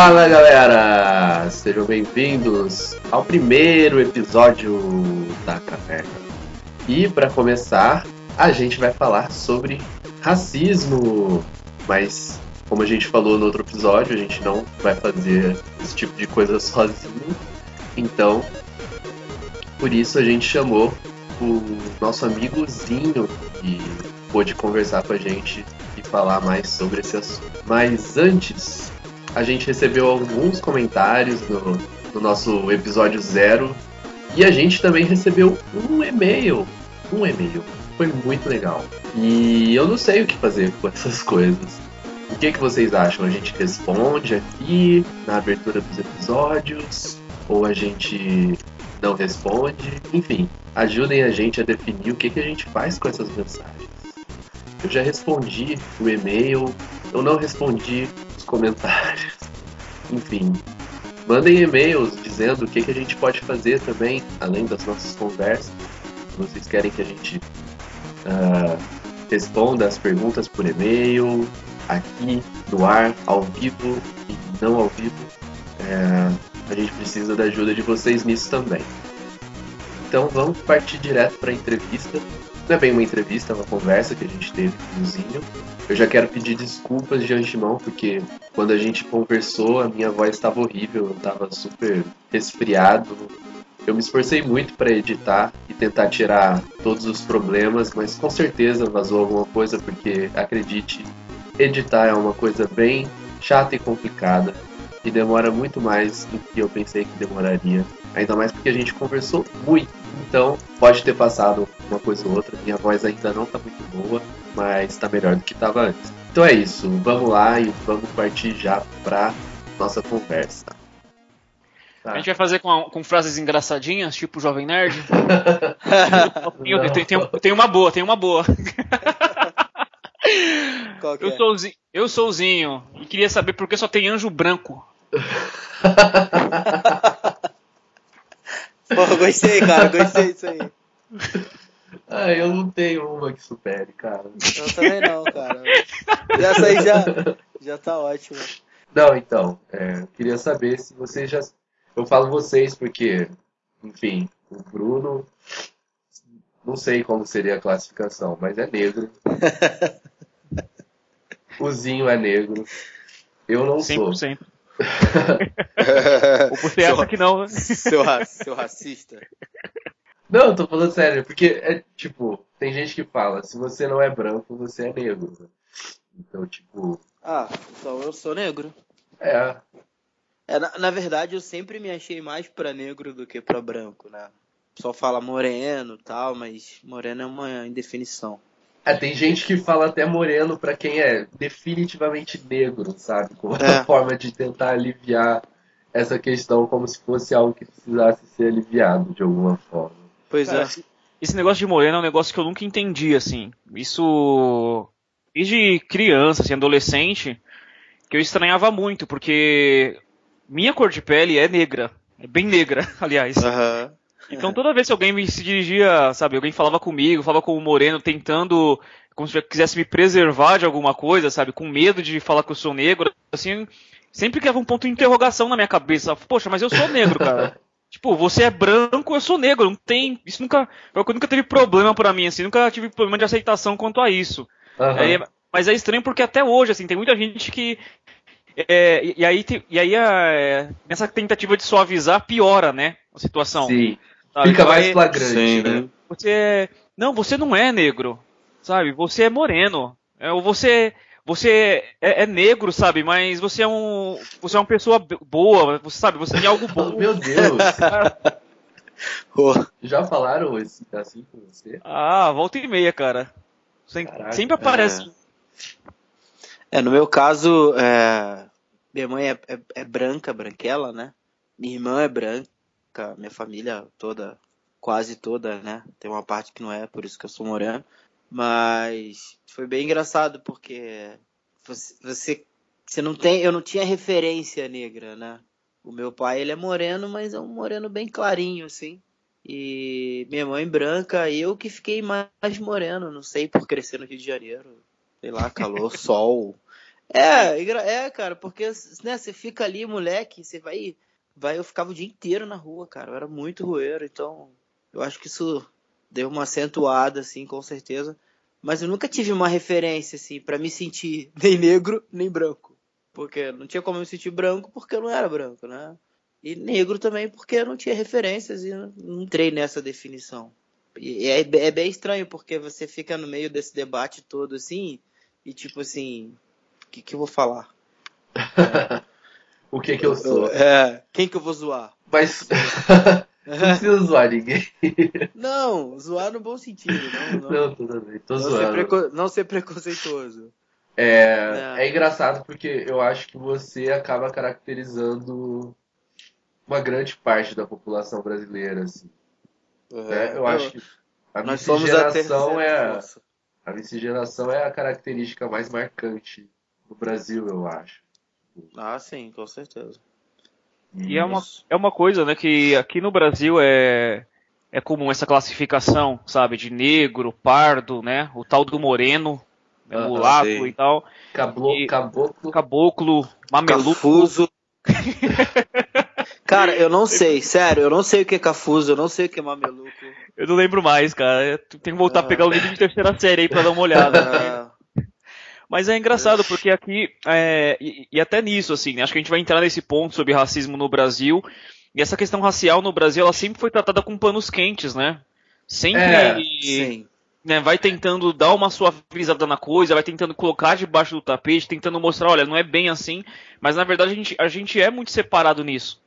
Fala galera, sejam bem-vindos ao primeiro episódio da Caverna. E para começar, a gente vai falar sobre racismo, mas como a gente falou no outro episódio, a gente não vai fazer esse tipo de coisa sozinho. Então, por isso a gente chamou o nosso amigozinho que pôde conversar com a gente e falar mais sobre esse assunto. Mas antes, a gente recebeu alguns comentários no, no nosso episódio zero e a gente também recebeu um e-mail. Um e-mail. Foi muito legal. E eu não sei o que fazer com essas coisas. O que, que vocês acham? A gente responde aqui na abertura dos episódios? Ou a gente não responde? Enfim, ajudem a gente a definir o que, que a gente faz com essas mensagens. Eu já respondi o e-mail, eu não respondi comentários. Enfim, mandem e-mails dizendo o que, que a gente pode fazer também, além das nossas conversas. Vocês querem que a gente uh, responda as perguntas por e-mail, aqui no ar, ao vivo e não ao vivo. É, a gente precisa da ajuda de vocês nisso também. Então vamos partir direto para a entrevista. Não é bem uma entrevista, é uma conversa que a gente teve com o Zinho. Eu já quero pedir desculpas de antemão, porque quando a gente conversou, a minha voz estava horrível, eu estava super resfriado. Eu me esforcei muito para editar e tentar tirar todos os problemas, mas com certeza vazou alguma coisa, porque acredite, editar é uma coisa bem chata e complicada e demora muito mais do que eu pensei que demoraria. Ainda mais porque a gente conversou muito. Então, pode ter passado uma coisa ou outra. Minha voz ainda não tá muito boa, mas tá melhor do que tava antes. Então é isso. Vamos lá e vamos partir já pra nossa conversa. Tá. A gente vai fazer com, com frases engraçadinhas, tipo Jovem Nerd? tem, tem, tem uma boa, tem uma boa. eu, é? sou, eu sou o Zinho e queria saber por que só tem anjo branco. Pô, gostei, cara, gostei disso aí. Ah, eu não tenho uma que supere, cara. Eu também não, cara. Essa aí já, já tá ótimo. Não, então, é, queria saber se vocês já. Eu falo vocês porque, enfim, o Bruno. Não sei como seria a classificação, mas é negro. O Zinho é negro. Eu não 100%. sou. Ou você acha que não, né? Seu, seu racista. Não, tô falando sério, porque é tipo, tem gente que fala, se você não é branco, você é negro. Então, tipo. Ah, então eu sou negro. É. é na, na verdade, eu sempre me achei mais pra negro do que pra branco, né? Só fala moreno e tal, mas moreno é uma indefinição. É, tem gente que fala até moreno para quem é definitivamente negro, sabe? Como uma é. forma de tentar aliviar essa questão como se fosse algo que precisasse ser aliviado de alguma forma. Pois Cara, é. Esse negócio de moreno é um negócio que eu nunca entendi, assim. Isso. Desde criança, assim, adolescente, que eu estranhava muito, porque minha cor de pele é negra. É bem negra, aliás. Uhum. Então toda vez que alguém me se dirigia, sabe, alguém falava comigo, falava com o Moreno, tentando, como se quisesse me preservar de alguma coisa, sabe, com medo de falar que eu sou negro, assim, sempre criava um ponto de interrogação na minha cabeça. Poxa, mas eu sou negro, cara. tipo, você é branco, eu sou negro. Não tem. Isso nunca. Eu nunca teve problema para mim, assim, nunca tive problema de aceitação quanto a isso. Uhum. É, mas é estranho porque até hoje, assim, tem muita gente que. É, e aí, e aí é, nessa tentativa de suavizar, piora, né? A situação. Sim. Sabe? Fica mais flagrante, Sim, né? Você é... Não, você não é negro, sabe? Você é moreno. É, ou você você é, é, negro, sabe? Mas você é um você é uma pessoa boa, você sabe? Você tem algo bom. Meu Deus. Já falaram assim com você? Ah, volta e meia, cara. Caraca, sempre aparece. É. é, no meu caso, é... minha mãe é, é, é branca, branquela, né? Minha irmã é branca minha família toda, quase toda, né? Tem uma parte que não é, por isso que eu sou moreno. Mas foi bem engraçado porque você, você, você não tem, eu não tinha referência negra, né? O meu pai ele é moreno, mas é um moreno bem clarinho assim. E minha mãe branca, eu que fiquei mais moreno, não sei por crescer no Rio de Janeiro, sei lá, calor, sol. É, é, cara, porque né, você fica ali, moleque, você vai, vai. Eu ficava o dia inteiro na rua, cara. Eu era muito roeiro, então eu acho que isso deu uma acentuada, assim, com certeza. Mas eu nunca tive uma referência, assim, para me sentir nem negro nem branco. Porque não tinha como eu me sentir branco porque eu não era branco, né? E negro também porque eu não tinha referências e não entrei nessa definição. E é, é bem estranho porque você fica no meio desse debate todo assim e tipo assim, o que, que eu vou falar? o que que eu sou? É, quem que eu vou zoar? Mas não precisa zoar ninguém. Não, zoar no bom sentido. Não, não, não tudo bem, tô não zoando. Ser preco... Não ser preconceituoso. É, é engraçado porque eu acho que você acaba caracterizando uma grande parte da população brasileira, assim. Uhum. É, eu acho que a miscigenação é a, a miscigenação é a característica mais marcante no Brasil, eu acho. Ah, sim, com certeza. E é uma, é uma coisa, né, que aqui no Brasil é, é comum essa classificação, sabe, de negro, pardo, né, o tal do moreno, né, mulato e tal. Cablo, e, caboclo. Caboclo, mameluco. Cafuso. cara, eu não sei, sério, eu não sei o que é cafuso, eu não sei o que é mameluco. Eu não lembro mais, cara. Tem que voltar a pegar o livro de terceira série aí pra dar uma olhada. Né? Mas é engraçado, porque aqui, é, e, e, até nisso, assim, né, acho que a gente vai entrar nesse ponto sobre racismo no Brasil. E essa questão racial no Brasil, ela sempre foi tratada com panos quentes, né? Sempre é, né, vai tentando dar uma suavizada na coisa, vai tentando colocar debaixo do tapete, tentando mostrar, olha, não é bem assim. Mas na verdade a gente, a gente é muito separado nisso.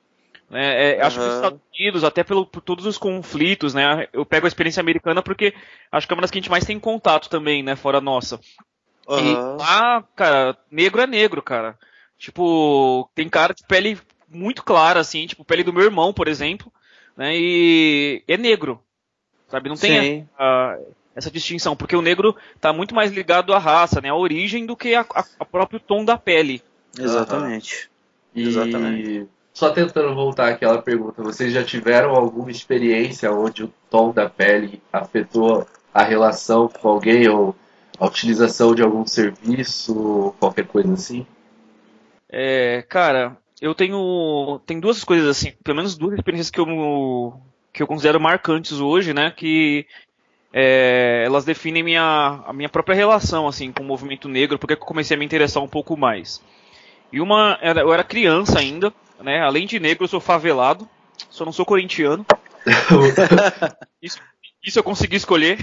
É, é, uhum. Acho que os Estados Unidos, até pelo, por todos os conflitos, né? Eu pego a experiência americana porque acho que é uma das que a gente mais tem contato também, né? Fora nossa. Uhum. E lá, cara, negro é negro, cara. Tipo, tem cara de pele muito clara, assim, tipo, pele do meu irmão, por exemplo, né? E é negro. Sabe? Não tem a, essa distinção, porque o negro tá muito mais ligado à raça, né? À origem do que a, a, a próprio tom da pele. Exatamente. Uhum. Exatamente. Só tentando voltar àquela pergunta, vocês já tiveram alguma experiência onde o tom da pele afetou a relação com alguém ou a utilização de algum serviço, qualquer coisa assim? É, cara, eu tenho tem duas coisas assim, pelo menos duas experiências que eu que eu considero marcantes hoje, né, que é, elas definem minha, a minha própria relação assim com o movimento negro, porque eu comecei a me interessar um pouco mais. E uma, eu era criança ainda, né? Além de negro, eu sou favelado, só não sou corintiano. isso, isso eu consegui escolher.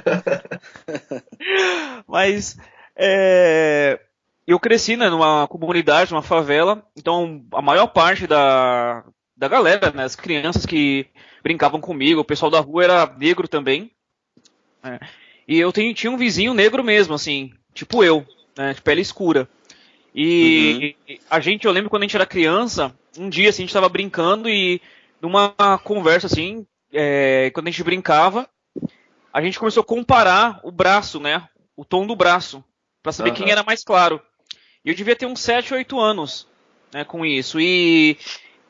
Mas é, eu cresci né, numa comunidade, numa favela, então a maior parte da, da galera, né, as crianças que brincavam comigo, o pessoal da rua era negro também. Né, e eu tenho, tinha um vizinho negro mesmo, assim, tipo eu, né, de pele escura. E uhum. a gente, eu lembro quando a gente era criança, um dia assim, a gente estava brincando e numa conversa assim, é, quando a gente brincava, a gente começou a comparar o braço, né? O tom do braço, para saber uhum. quem era mais claro. E eu devia ter uns 7, 8 anos né, com isso. E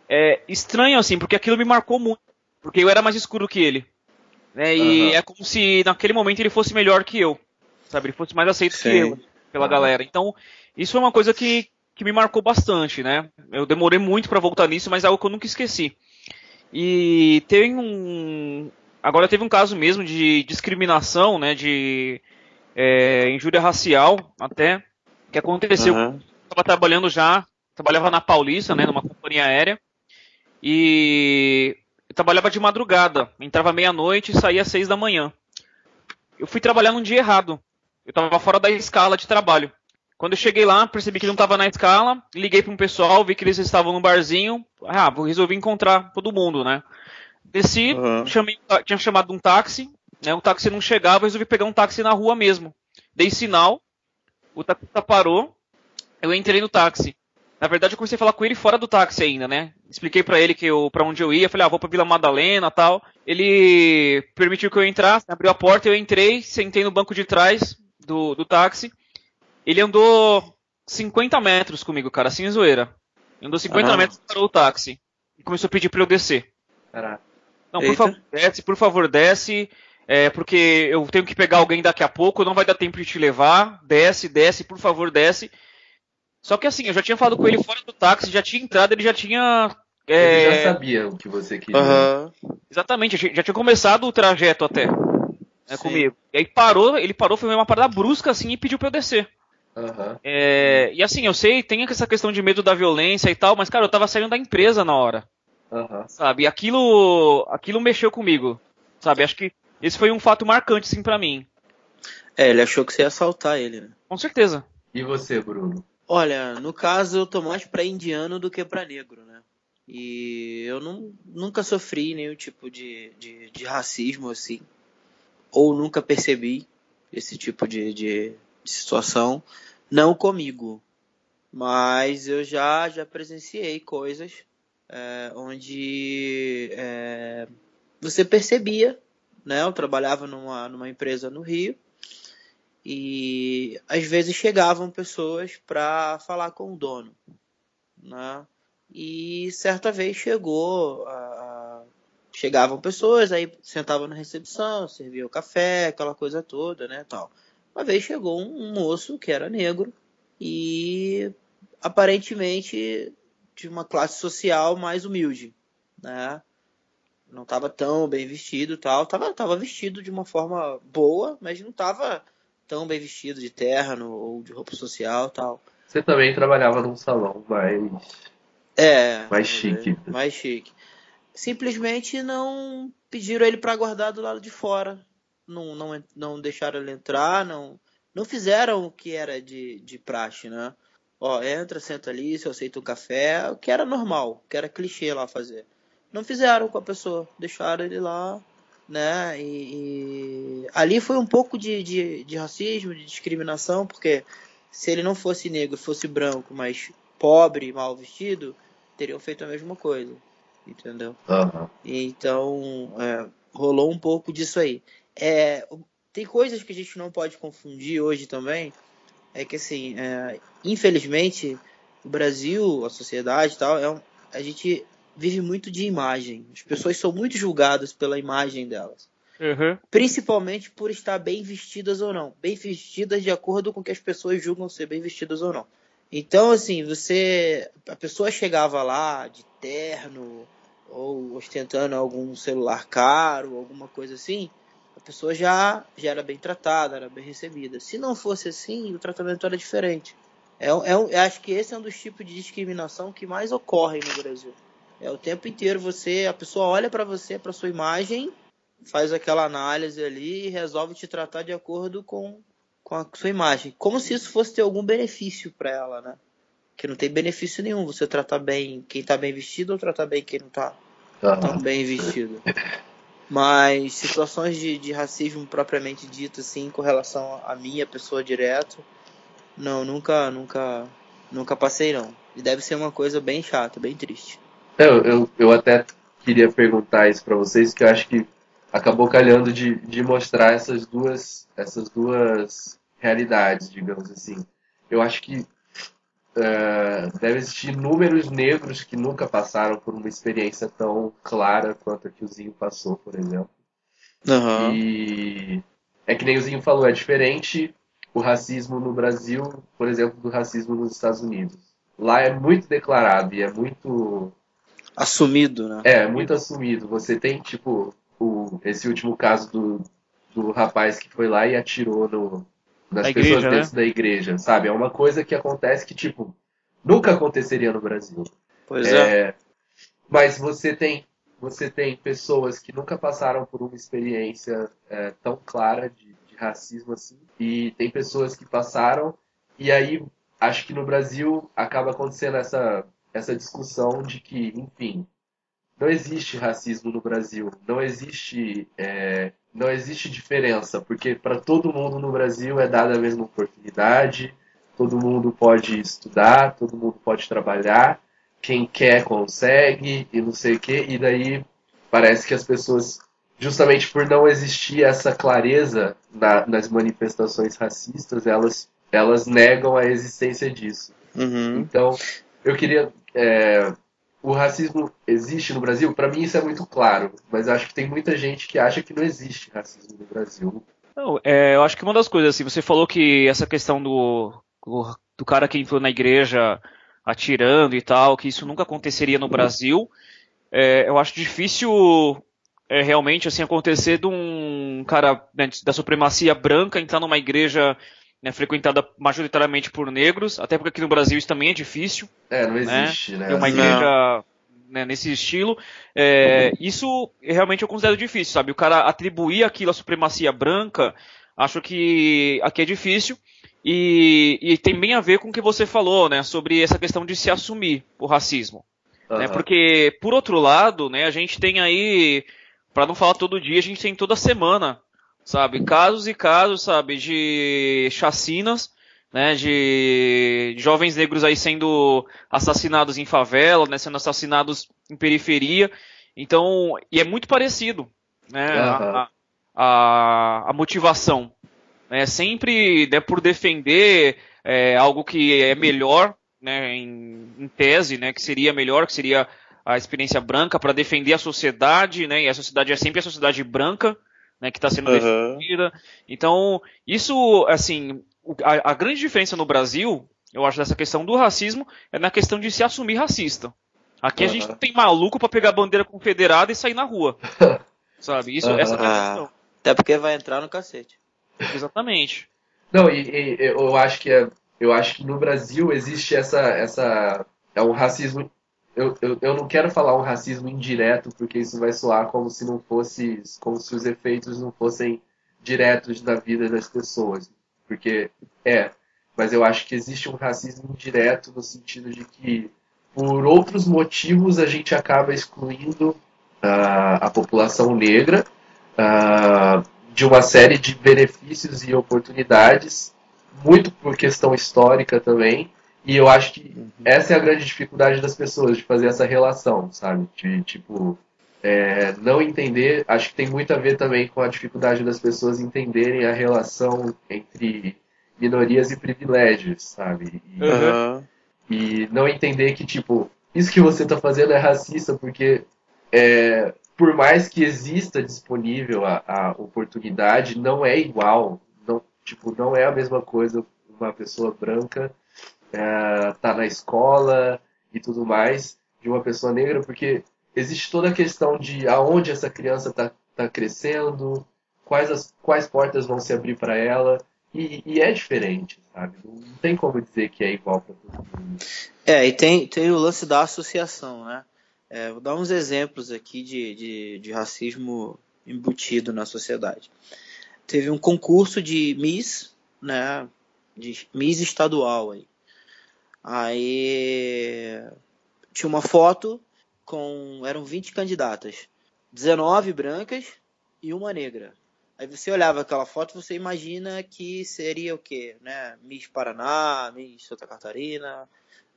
é estranho assim, porque aquilo me marcou muito. Porque eu era mais escuro que ele. Né, e uhum. é como se naquele momento ele fosse melhor que eu. Sabe? Ele fosse mais aceito Sim. que eu pela uhum. galera. Então, isso é uma coisa que, que me marcou bastante, né? Eu demorei muito para voltar nisso, mas é algo que eu nunca esqueci. E tem um. Agora teve um caso mesmo de discriminação, né? De é, injúria racial, até, que aconteceu. Uhum. Eu estava trabalhando já, trabalhava na Paulista, né? Numa companhia aérea. E trabalhava de madrugada. Entrava meia-noite e saía às seis da manhã. Eu fui trabalhar num dia errado. Eu estava fora da escala de trabalho. Quando eu cheguei lá, percebi que não estava na escala, liguei para um pessoal, vi que eles estavam no barzinho, ah, resolvi encontrar todo mundo, né? Desci, uhum. chamei, tinha chamado um táxi, né? O táxi não chegava, resolvi pegar um táxi na rua mesmo. Dei sinal, o taxista parou, eu entrei no táxi. Na verdade, eu comecei a falar com ele fora do táxi ainda, né? Expliquei para ele que eu, para onde eu ia, falei, ah, vou pra Vila Madalena, tal. Ele permitiu que eu entrasse, abriu a porta, eu entrei, sentei no banco de trás do, do táxi. Ele andou 50 metros comigo, cara, sem zoeira. Ele andou 50 uhum. metros parou o táxi. E começou a pedir pra eu descer. Caraca. Não, por favor, desce, por favor, desce. é, porque eu tenho que pegar alguém daqui a pouco, não vai dar tempo de te levar, desce, desce, por favor, desce. Só que assim, eu já tinha falado com ele fora do táxi, já tinha entrado, ele já tinha. É... Ele já sabia o que você queria. Uhum. Exatamente, já tinha começado o trajeto até. Né, comigo. E aí parou, ele parou, foi uma parada brusca assim e pediu pra eu descer. Uhum. É, e assim, eu sei, tem essa questão de medo da violência e tal, mas cara, eu tava saindo da empresa na hora. Uhum. Sabe? E aquilo, aquilo mexeu comigo. Sabe? Acho que esse foi um fato marcante, sim, para mim. É, ele achou que você ia assaltar ele, né? Com certeza. E você, Bruno? Olha, no caso eu tô mais pra indiano do que pra negro, né? E eu não, nunca sofri nenhum tipo de, de, de racismo assim. Ou nunca percebi esse tipo de, de, de situação. Não comigo. Mas eu já, já presenciei coisas é, onde é, você percebia né? Eu trabalhava numa, numa empresa no Rio e às vezes chegavam pessoas para falar com o dono, né? E certa vez chegou, a, chegavam pessoas, aí sentavam na recepção, serviam café, aquela coisa toda, né, tal. Uma vez chegou um, moço que era negro e aparentemente de uma classe social mais humilde, né? não estava tão bem vestido tal. Tava, tava vestido de uma forma boa, mas não estava tão bem vestido de terno ou de roupa social tal. Você também trabalhava num salão mais. É. Mais chique. Mais chique. Simplesmente não pediram ele para aguardar do lado de fora. Não, não, não deixaram ele entrar, não, não fizeram o que era de, de praxe, né? Ó, entra, senta ali, se eu aceito o café, o que era normal, o que era clichê lá fazer não fizeram com a pessoa, deixaram ele lá, né? E, e... ali foi um pouco de, de, de, racismo, de discriminação, porque se ele não fosse negro, fosse branco, mas pobre, mal vestido, teriam feito a mesma coisa, entendeu? Uhum. Então é, rolou um pouco disso aí. É, tem coisas que a gente não pode confundir hoje também, é que assim, é, infelizmente o Brasil, a sociedade e tal, é um, a gente vive muito de imagem. As pessoas são muito julgadas pela imagem delas. Uhum. Principalmente por estar bem vestidas ou não. Bem vestidas de acordo com o que as pessoas julgam ser bem vestidas ou não. Então, assim, você. A pessoa chegava lá de terno, ou ostentando algum celular caro, alguma coisa assim, a pessoa já, já era bem tratada, era bem recebida. Se não fosse assim, o tratamento era diferente. É, é, acho que esse é um dos tipos de discriminação que mais ocorre no Brasil. É o tempo inteiro você, a pessoa olha para você, para sua imagem, faz aquela análise ali e resolve te tratar de acordo com, com a sua imagem, como se isso fosse ter algum benefício para ela, né? Que não tem benefício nenhum você tratar bem quem tá bem vestido ou tratar bem quem não tá uhum. tão bem vestido. Mas situações de, de racismo propriamente dito, assim, com relação a minha pessoa direto, não, nunca, nunca, nunca passei não. E deve ser uma coisa bem chata, bem triste. Eu, eu, eu até queria perguntar isso para vocês, que eu acho que acabou calhando de, de mostrar essas duas, essas duas realidades, digamos assim. Eu acho que uh, deve existir inúmeros negros que nunca passaram por uma experiência tão clara quanto a que o Zinho passou, por exemplo. Uhum. E é que nem o Zinho falou, é diferente o racismo no Brasil, por exemplo, do racismo nos Estados Unidos. Lá é muito declarado e é muito assumido, né? É, muito assumido. Você tem, tipo, o, esse último caso do, do rapaz que foi lá e atirou no, nas pessoas igreja, dentro né? da igreja, sabe? É uma coisa que acontece que, tipo, nunca aconteceria no Brasil. Pois é. é. Mas você tem, você tem pessoas que nunca passaram por uma experiência é, tão clara de, de racismo assim, e tem pessoas que passaram, e aí acho que no Brasil acaba acontecendo essa essa discussão de que, enfim, não existe racismo no Brasil, não existe, é, não existe diferença, porque para todo mundo no Brasil é dada a mesma oportunidade, todo mundo pode estudar, todo mundo pode trabalhar, quem quer consegue e não sei o que, e daí parece que as pessoas, justamente por não existir essa clareza na, nas manifestações racistas, elas, elas negam a existência disso. Uhum. Então, eu queria é, o racismo existe no Brasil, para mim isso é muito claro, mas acho que tem muita gente que acha que não existe racismo no Brasil. Não, é, eu acho que uma das coisas, assim, você falou que essa questão do, do cara que entrou na igreja atirando e tal, que isso nunca aconteceria no Brasil. É, eu acho difícil é, realmente assim acontecer de um cara né, da supremacia branca entrar numa igreja né, frequentada majoritariamente por negros, até porque aqui no Brasil isso também é difícil. É, não existe, né? né? Ter uma igreja né, nesse estilo. É, isso realmente eu considero difícil, sabe? O cara atribuir aquilo à supremacia branca, acho que aqui é difícil. E, e, tem bem a ver com o que você falou, né, sobre essa questão de se assumir o racismo. Uhum. Né, porque, por outro lado, né, a gente tem aí, para não falar todo dia, a gente tem toda semana, sabe, casos e casos, sabe, de chacinas, né, de jovens negros aí sendo assassinados em favela, né, sendo assassinados em periferia. Então, e é muito parecido, né, uhum. a, a, a motivação né, sempre né, por defender é, algo que é melhor, né, em, em, tese, né, que seria melhor, que seria a experiência branca, para defender a sociedade, né, e a sociedade é sempre a sociedade branca, né, que está sendo uhum. defendida. Então, isso, assim, a, a grande diferença no Brasil, eu acho, dessa questão do racismo, é na questão de se assumir racista. Aqui uhum. a gente não tem maluco para pegar a bandeira confederada e sair na rua. Sabe? Isso, uhum. essa é a questão. Até porque vai entrar no cacete. Exatamente. Não, e, e, eu acho que é, eu acho que no Brasil existe essa essa é um racismo eu, eu, eu não quero falar um racismo indireto porque isso vai soar como se não fosse como se os efeitos não fossem diretos na vida das pessoas porque é mas eu acho que existe um racismo indireto no sentido de que por outros motivos a gente acaba excluindo uh, a população negra uh, de uma série de benefícios e oportunidades, muito por questão histórica também. E eu acho que essa é a grande dificuldade das pessoas, de fazer essa relação, sabe? De, tipo, é, não entender, acho que tem muito a ver também com a dificuldade das pessoas entenderem a relação entre minorias e privilégios, sabe? E, uhum. e não entender que, tipo, isso que você está fazendo é racista porque é, por mais que exista disponível a, a oportunidade, não é igual. Não, tipo, não é a mesma coisa uma pessoa branca é, tá na escola e tudo mais de uma pessoa negra, porque existe toda a questão de aonde essa criança está tá crescendo, quais, as, quais portas vão se abrir para ela, e, e, é diferente, sabe? Não tem como dizer que é igual para todo mundo. É, e tem, tem o lance da associação, né? É, vou dar uns exemplos aqui de, de, de racismo embutido na sociedade. Teve um concurso de Miss, né? De Miss estadual aí. Aí tinha uma foto com. eram 20 candidatas. 19 brancas e uma negra. Aí você olhava aquela foto, você imagina que seria o quê? Né? Miss Paraná, Miss Santa Catarina,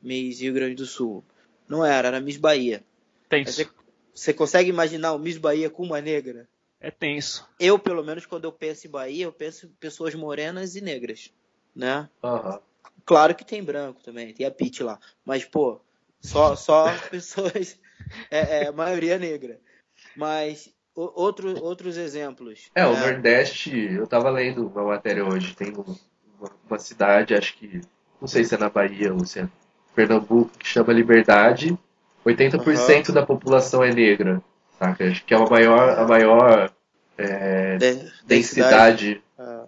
Miss Rio Grande do Sul. Não era, era Miss Bahia. Tenso. Você, você consegue imaginar o Miss Bahia com uma negra? É tenso. Eu, pelo menos, quando eu penso em Bahia, eu penso em pessoas morenas e negras, né? Uhum. Claro que tem branco também, tem a Pete lá. Mas, pô, só, só pessoas. É, é, maioria negra. Mas outro, outros exemplos. É, o é. Nordeste, eu tava lendo uma matéria hoje, tem uma, uma, cidade, acho que. Não sei se é na Bahia ou se é Pernambuco, que chama Liberdade. 80% uhum. da população é negra, saca? Acho que é a maior, a maior é, densidade, densidade ah.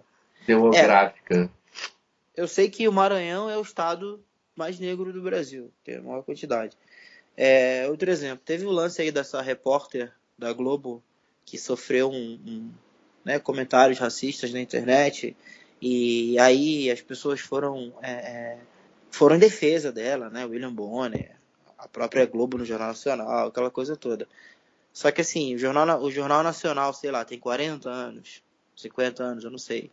Eu sei que o Maranhão é o estado mais negro do Brasil, tem a maior quantidade. É, outro exemplo, teve o lance aí dessa repórter da Globo que sofreu um, um né, comentários racistas na internet e aí as pessoas foram é, é foram em defesa dela, né? William Bonner, a própria Globo no Jornal Nacional, aquela coisa toda. Só que assim, o Jornal, o Jornal Nacional, sei lá, tem 40 anos, 50 anos, eu não sei.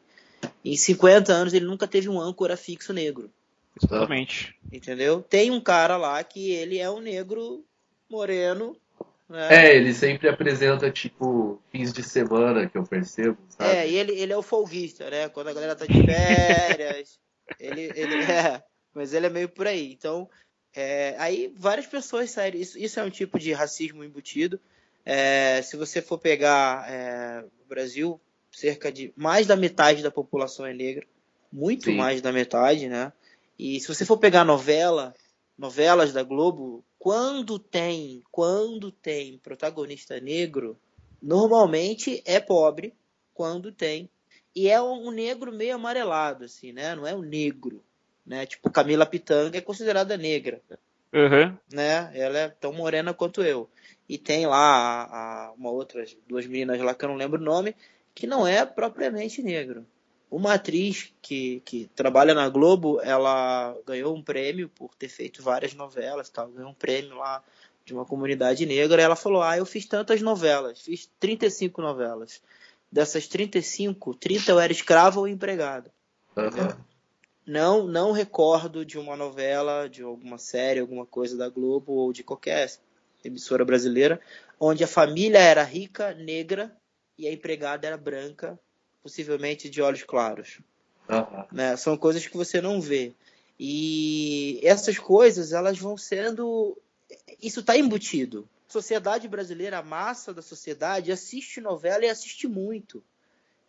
Em 50 anos ele nunca teve um âncora fixo negro. Exatamente. Entendeu? Tem um cara lá que ele é um negro moreno. Né? É, ele sempre apresenta, tipo, fins de semana, que eu percebo. Sabe? É, e ele, ele é o folguista, né? Quando a galera tá de férias. ele, ele é. Mas ele é meio por aí. Então, É, aí várias pessoas saíram. Isso, isso, é um tipo de racismo embutido. É, se você for pegar é, o Brasil, cerca de mais da metade da população é negra, muito Sim. mais da metade, né? E se você for pegar novela, novelas da Globo, quando tem, quando tem protagonista negro, normalmente é pobre quando tem. E é um negro meio amarelado, assim, né? Não é um negro, né? Tipo, Camila Pitanga é considerada negra. Uhum. Né? Ela é tão morena quanto eu. E tem lá a, a, uma outra, duas meninas lá que eu não lembro o nome, que não é propriamente negro. Uma atriz que, que trabalha na Globo, ela ganhou um prêmio por ter feito várias novelas, tal, ganhou um prêmio lá de uma comunidade negra. E ela falou: Ah, eu fiz tantas novelas, fiz 35 novelas. Dessas 35, 30 eu era escravo ou empregado. Uhum. Não, não recordo de uma novela, de alguma série, alguma coisa da Globo ou de qualquer emissora brasileira, onde a família era rica, negra e a empregada era branca, possivelmente de olhos claros. Uhum. Né? São coisas que você não vê. E essas coisas, elas vão sendo. Isso está embutido. Sociedade brasileira, a massa da sociedade, assiste novela e assiste muito.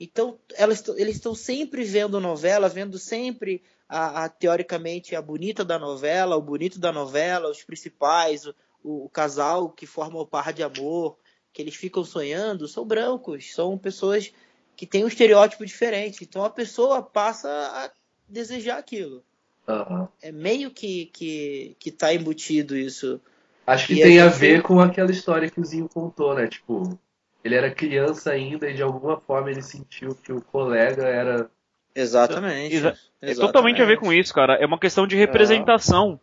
Então, elas, eles estão sempre vendo novela, vendo sempre a, a, teoricamente a bonita da novela, o bonito da novela, os principais, o, o, casal que forma o par de amor, que eles ficam sonhando, são brancos, são pessoas que têm um estereótipo diferente. Então a pessoa passa a desejar aquilo. Uhum. É meio que, que, que tá embutido isso. Acho que e tem a, gente... a ver com aquela história que o Zinho contou, né? Tipo, ele era criança ainda e de alguma forma ele sentiu que o colega era. Exatamente. Exa é totalmente a ver com isso, cara. É uma questão de representação.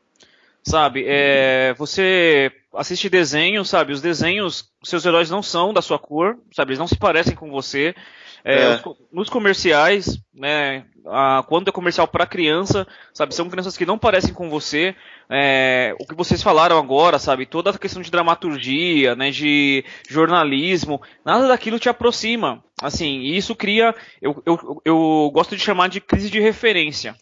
Sabe? É, você assiste desenhos, sabe? Os desenhos, seus heróis não são da sua cor, sabe? Eles não se parecem com você. É, é. Os, nos comerciais, né, a, quando é comercial para criança, sabe, são crianças que não parecem com você. É, o que vocês falaram agora, sabe, toda a questão de dramaturgia, né, de jornalismo, nada daquilo te aproxima. Assim, e isso cria, eu, eu, eu gosto de chamar de crise de referência,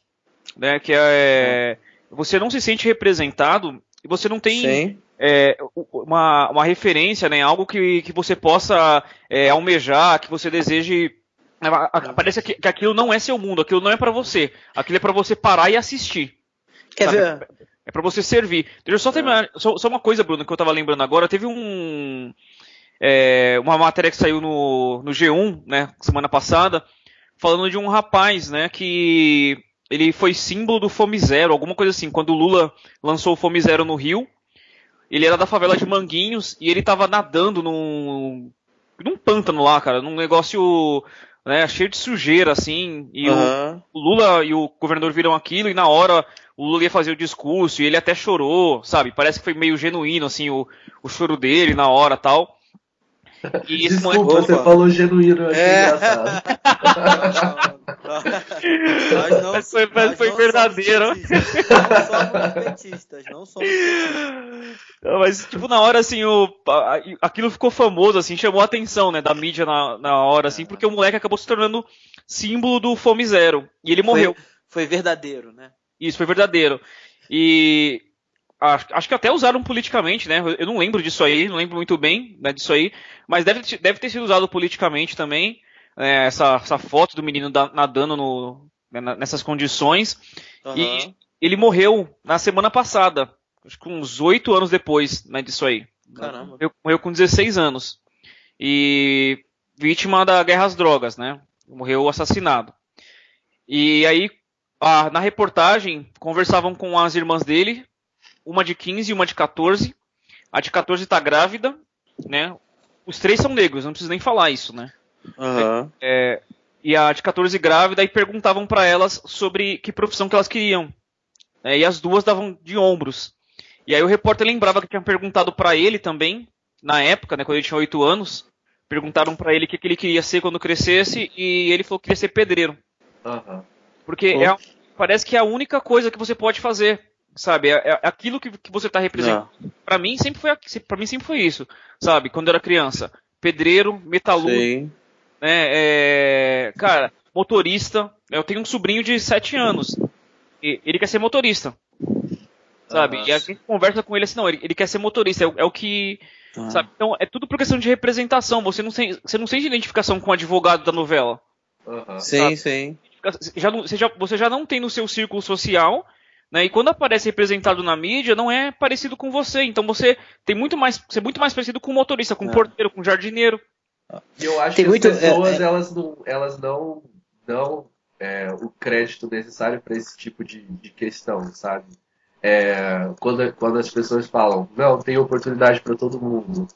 né, que é, você não se sente representado e você não tem é, uma, uma referência, né, algo que, que você possa é, almejar, que você deseje. Né, parece que, que aquilo não é seu mundo, aquilo não é para você. Aquilo é para você parar e assistir. Quer sabe? ver? É para você servir. Deixa eu só terminar. Só, só, uma coisa, Bruno, que eu tava lembrando agora. Teve um. É, uma matéria que saiu no, no G1, né, semana passada, falando de um rapaz, né, que ele foi símbolo do Fome Zero, alguma coisa assim. Quando o Lula lançou o Fome Zero no Rio, ele era da favela de Manguinhos e ele tava nadando num, num pântano lá, cara, num negócio né, cheio de sujeira, assim. E uhum. o, o, Lula e o governador viram aquilo e na hora o Lula ia fazer o discurso e ele até chorou, sabe? Parece que foi meio genuíno, assim, o, o choro dele na hora tal. E Desculpa, moleque... você falou genuíno, achei é. engraçado. nós não, foi, nós foi não verdadeiro. Somos não somos petistas, não somos petistas. Mas, tipo, na hora, assim, o, aquilo ficou famoso, assim, chamou a atenção, né, da mídia na, na hora, assim, porque o moleque acabou se tornando símbolo do Fome Zero. E ele morreu. Foi, foi verdadeiro, né? Isso, foi verdadeiro. E acho, acho que até usaram politicamente, né? Eu não lembro disso aí, não lembro muito bem né, disso aí, mas deve, deve ter sido usado politicamente também, é, essa, essa foto do menino da, nadando no, né, nessas condições. Uhum. E ele morreu na semana passada, acho que uns oito anos depois né, disso aí. Caramba. Morreu, morreu com 16 anos. E vítima da guerra às drogas, né? Morreu assassinado. E aí, a, na reportagem, conversavam com as irmãs dele, uma de 15 e uma de 14. A de 14 tá grávida, né? Os três são negros, não preciso nem falar isso, né? Uhum. É, e a de 14 grávida e perguntavam para elas sobre que profissão que elas queriam. É, e as duas davam de ombros. E aí o repórter lembrava que tinham perguntado para ele também, na época, né, quando ele tinha 8 anos, perguntaram para ele o que, que, ele queria ser quando crescesse e ele falou que queria ser pedreiro. Uhum. Porque é, parece que é a única coisa que você pode fazer sabe? É, é aquilo que, que você está representando. Para mim sempre foi para mim sempre foi isso, sabe? Quando eu era criança, pedreiro, metalúrgico, né? É, cara, motorista. Eu tenho um sobrinho de 7 anos. E ele quer ser motorista. sabe? E a gente conversa com ele assim, não, ele, ele quer ser motorista, é, é o que. Sabe? Então é tudo por questão de representação. Você não, tem, você não sente identificação com o advogado da novela. Sim, sabe? sim. Já você, já, você já não tem no seu círculo social, né? E quando aparece representado na mídia, não é parecido com você. Então você tem muito mais, você é muito mais parecido com o motorista, com o é. porteiro, com o jardineiro. E eu acho tem que muito, as pessoas é, é... elas não, elas não dão é, o crédito necessário para esse tipo de, de questão, sabe? É, quando, quando as pessoas falam, não, tem oportunidade para todo mundo,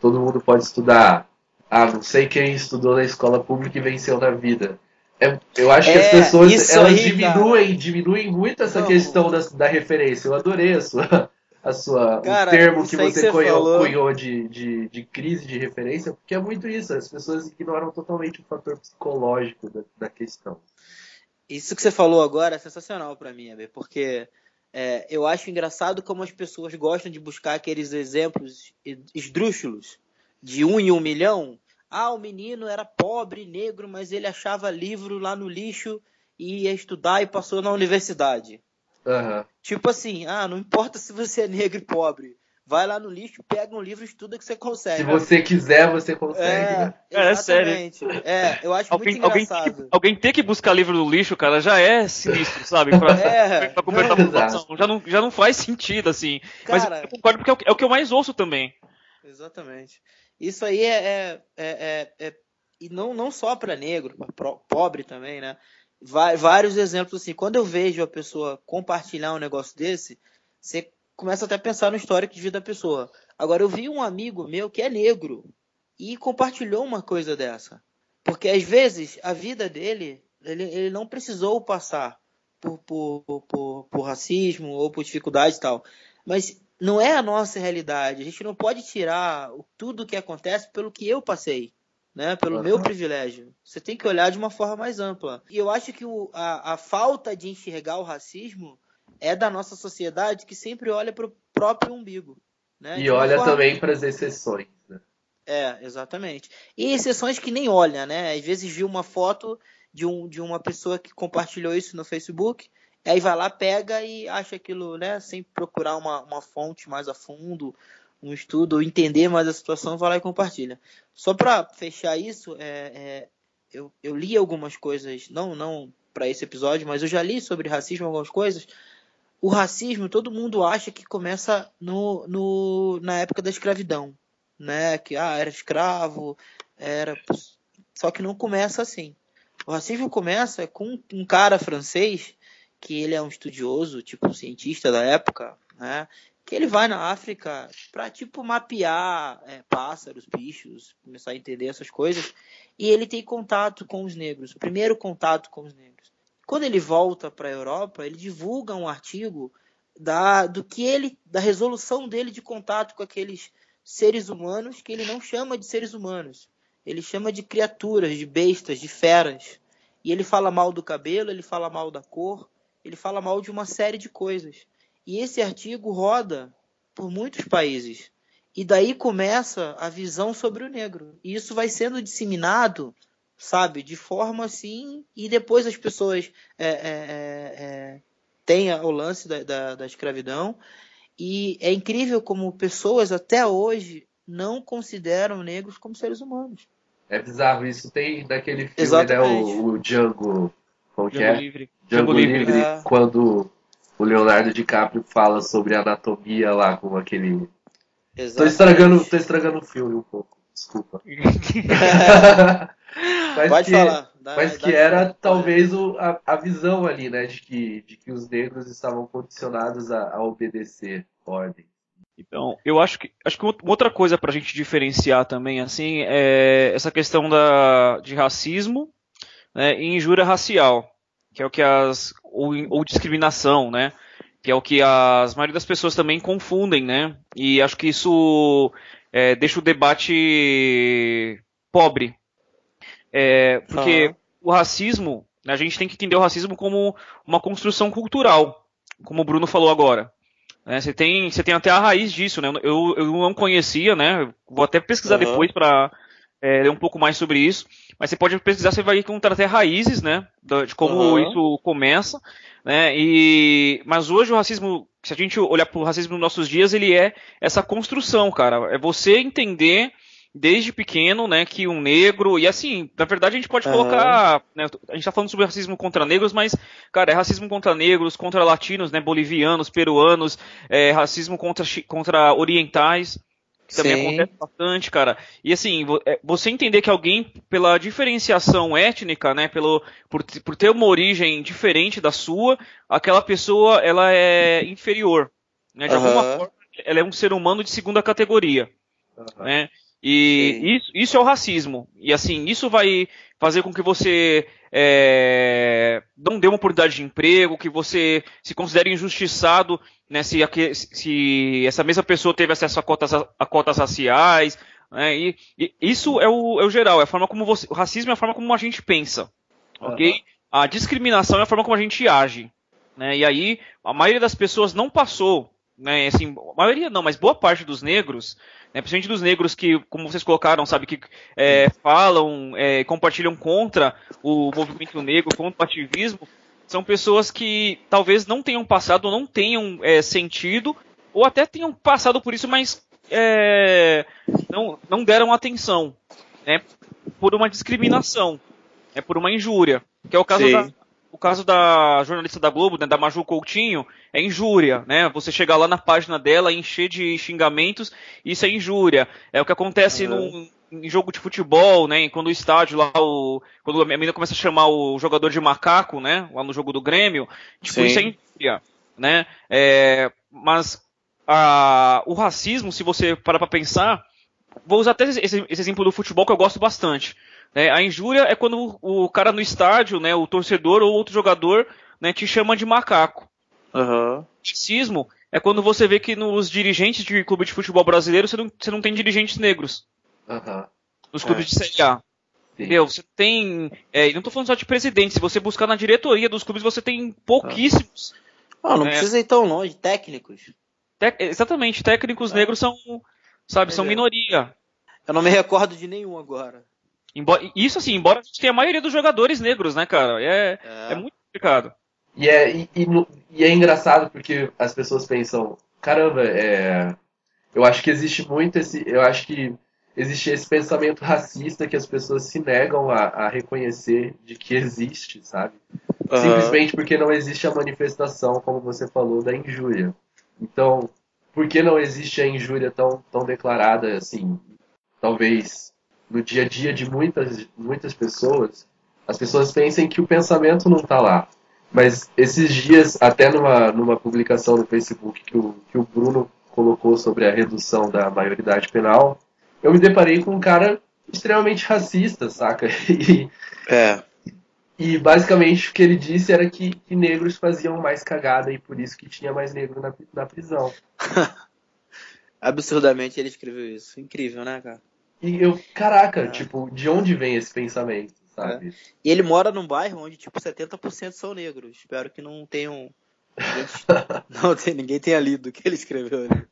todo mundo pode estudar. Ah, não sei quem estudou na escola pública e venceu na vida. É, eu acho que as é, pessoas elas aí, diminuem, cara. diminuem muito essa não. questão da, da referência. Eu adorei a sua, a sua cara, o termo que você, que cunhou, cunhou de, de, de, crise de referência, porque é muito isso. As pessoas ignoram totalmente o fator psicológico da, da questão. Isso que você falou agora é sensacional para mim, Abel, porque é, eu acho engraçado como as pessoas gostam de buscar aqueles exemplos esdrúxulos de um em um milhão. Ah, o menino era pobre, negro, mas ele achava livro lá no lixo e ia estudar e passou na universidade. Uhum. Tipo assim, ah, não importa se você é negro e pobre. Vai lá no lixo, pega um livro, estuda que você consegue. Se você quiser, você consegue. É, né? é, sério. É, eu acho alguém, muito engraçado. Alguém, que, alguém ter que buscar livro no lixo, cara, já é sinistro, sabe? Pra, é, pra completar a população. Já não, já não faz sentido, assim. Cara, Mas eu concordo porque é o, é o, que eu mais ouço também. Exatamente. Isso aí é. é, é, é e não, não só para negro, para pobre também, né? vários exemplos assim. Quando eu vejo a pessoa compartilhar um negócio desse, você começa até a pensar no histórico de vida da pessoa. Agora, eu vi um amigo meu que é negro e compartilhou uma coisa dessa. Porque às vezes a vida dele, ele, ele não precisou passar por, por, por, por racismo ou por dificuldade e tal. Mas não é a nossa realidade. A gente não pode tirar tudo o que acontece pelo que eu passei né, pelo uhum. meu privilégio. Você tem que olhar de uma forma mais ampla. E eu acho que o, a, a falta de enxergar o racismo é da nossa sociedade que sempre olha para o próprio umbigo. Né? E olha forma... também para as exceções. Né? É, exatamente. E exceções que nem olha, né? Às vezes viu uma foto de, um, de uma pessoa que compartilhou isso no Facebook, aí vai lá, pega e acha aquilo, né? Sem procurar uma, uma fonte mais a fundo, um estudo entender mais a situação, vai lá e compartilha. Só para fechar isso, é, é, eu, eu, li algumas coisas, não, não para esse episódio, mas eu já li sobre racismo algumas coisas. O racismo, todo mundo acha que começa no, no, na época da escravidão, né? Que ah, era escravo, era. Só que não começa assim. O racismo começa com um cara francês que ele é um estudioso, tipo um cientista da época, né? que ele vai na África para tipo mapear é, pássaros, bichos, começar a entender essas coisas, e ele tem contato com os negros, o primeiro contato com os negros. Quando ele volta para a Europa, ele divulga um artigo da do que ele da resolução dele de contato com aqueles seres humanos que ele não chama de seres humanos. Ele chama de criaturas, de bestas, de feras. E ele fala mal do cabelo, ele fala mal da cor, ele fala mal de uma série de coisas. E esse artigo roda por muitos países. E daí começa a visão sobre o negro. E isso vai sendo disseminado, sabe, de forma assim. E depois as pessoas é, é, é, é têm o lance da, da, da escravidão. E é incrível como pessoas até hoje não consideram negros como seres humanos. É bizarro isso. Tem daquele filme, né, o, o Django. Como Django é? Livre. Django, Django Livre, Livre é. quando o Leonardo DiCaprio fala sobre anatomia lá com aquele. Exatamente. Tô estragando, tô estragando o filme um pouco, desculpa. mas Pode que, falar. Dá, mas que era talvez o, a, a, visão ali, né, de que, de que os negros estavam condicionados a, a obedecer ordem. Então, eu acho que acho que outra coisa para a gente diferenciar também, assim, é essa questão da, de racismo né, e injúria racial que é o que as ou, ou discriminação, né? Que é o que as maioria das pessoas também confundem, né? E acho que isso é, deixa o debate pobre, é, porque o racismo, a gente tem que entender o racismo como uma construção cultural, como o Bruno falou agora. Né, você, tem, você tem até a raiz disso, né? Eu, eu não conhecia, né? Vou até pesquisar uhum. depois para é, ler um pouco mais sobre isso. Mas você pode pesquisar, você vai encontrar até raízes, né? De como uhum. isso começa. Né? E, mas hoje o racismo se a gente olhar para o racismo nos nossos dias, ele é essa construção, cara. É você entender desde pequeno, né, que um negro, e assim, na verdade a gente pode colocar, né, a gente tá falando sobre racismo contra negros, mas, cara, é racismo contra negros, contra latinos, né, bolivianos, peruanos, é racismo contra, contra orientais, que também Sim. acontece bastante, cara. E assim, é, você entender que alguém, pela diferenciação étnica, né, pelo, por, por ter uma origem diferente da sua, aquela pessoa, ela é inferior, né, de uhum. alguma forma, ela é um ser humano de segunda categoria, uhum. né, e isso, isso, é o racismo. E assim, isso vai fazer com que você é, não dê uma oportunidade de emprego, que você se considere injustiçado né, se, se essa mesma pessoa teve acesso a cotas, a cotas raciais. Né, e, e, isso é o, é o geral, é a forma como você. O racismo é a forma como a gente pensa. Ok? Uhum. A discriminação é a forma como a gente age. Né, e aí, a maioria das pessoas não passou né, assim, a maioria não, mas boa parte dos negros, né, principalmente dos negros que, como vocês colocaram, sabe, que é, falam, é, compartilham contra o movimento negro, contra o ativismo, são pessoas que talvez não tenham passado ou não tenham é, sentido, ou até tenham passado por isso, mas é, não, não deram atenção, né, por uma discriminação, é por uma injúria, que é o caso da, o caso da jornalista da Globo, né, da Maju Coutinho, é injúria, né? Você chegar lá na página dela e encher de xingamentos, isso é injúria. É o que acontece uhum. num, em jogo de futebol, né? Quando o estádio lá, o, quando a menina começa a chamar o jogador de macaco, né? Lá no jogo do Grêmio, tipo, Sim. isso é injúria, né? É, mas a, o racismo, se você parar pra pensar, vou usar até esse, esse exemplo do futebol que eu gosto bastante. Né? A injúria é quando o cara no estádio, né, o torcedor ou outro jogador, né, te chama de macaco. Uhum. Racismo é quando você vê que nos dirigentes de clube de futebol brasileiro você não, você não tem dirigentes negros. Uhum. Nos clubes é. de Série A. Entendeu? Você tem. É, não estou falando só de presidente, se você buscar na diretoria dos clubes, você tem pouquíssimos. Ah, não é, precisa ir tão longe, técnicos. Te, exatamente, técnicos é. negros são, sabe, são é. minoria. Eu não me recordo de nenhum agora. Embora, isso assim, embora a gente tenha a maioria dos jogadores negros, né, cara? É, é. é muito complicado. E é, e, e, é engraçado porque as pessoas pensam, caramba, é, eu acho que existe muito esse. Eu acho que existe esse pensamento racista que as pessoas se negam a, a reconhecer de que existe, sabe? Uhum. Simplesmente porque não existe a manifestação, como você falou, da injúria. Então, por que não existe a injúria tão, tão declarada assim? Talvez no dia a dia de muitas, muitas pessoas, as pessoas pensem que o pensamento não está lá. Mas esses dias, até numa, numa publicação no Facebook que o, que o Bruno colocou sobre a redução da maioridade penal, eu me deparei com um cara extremamente racista, saca? E, é. E basicamente o que ele disse era que, que negros faziam mais cagada e por isso que tinha mais negro na, na prisão. Absurdamente ele escreveu isso. Incrível, né, cara? E eu, caraca, é. tipo, de onde vem esse pensamento, sabe? É. E ele mora num bairro onde, tipo, 70% são negros. Espero que não tenham. não tem, ninguém tenha lido o que ele escreveu ali.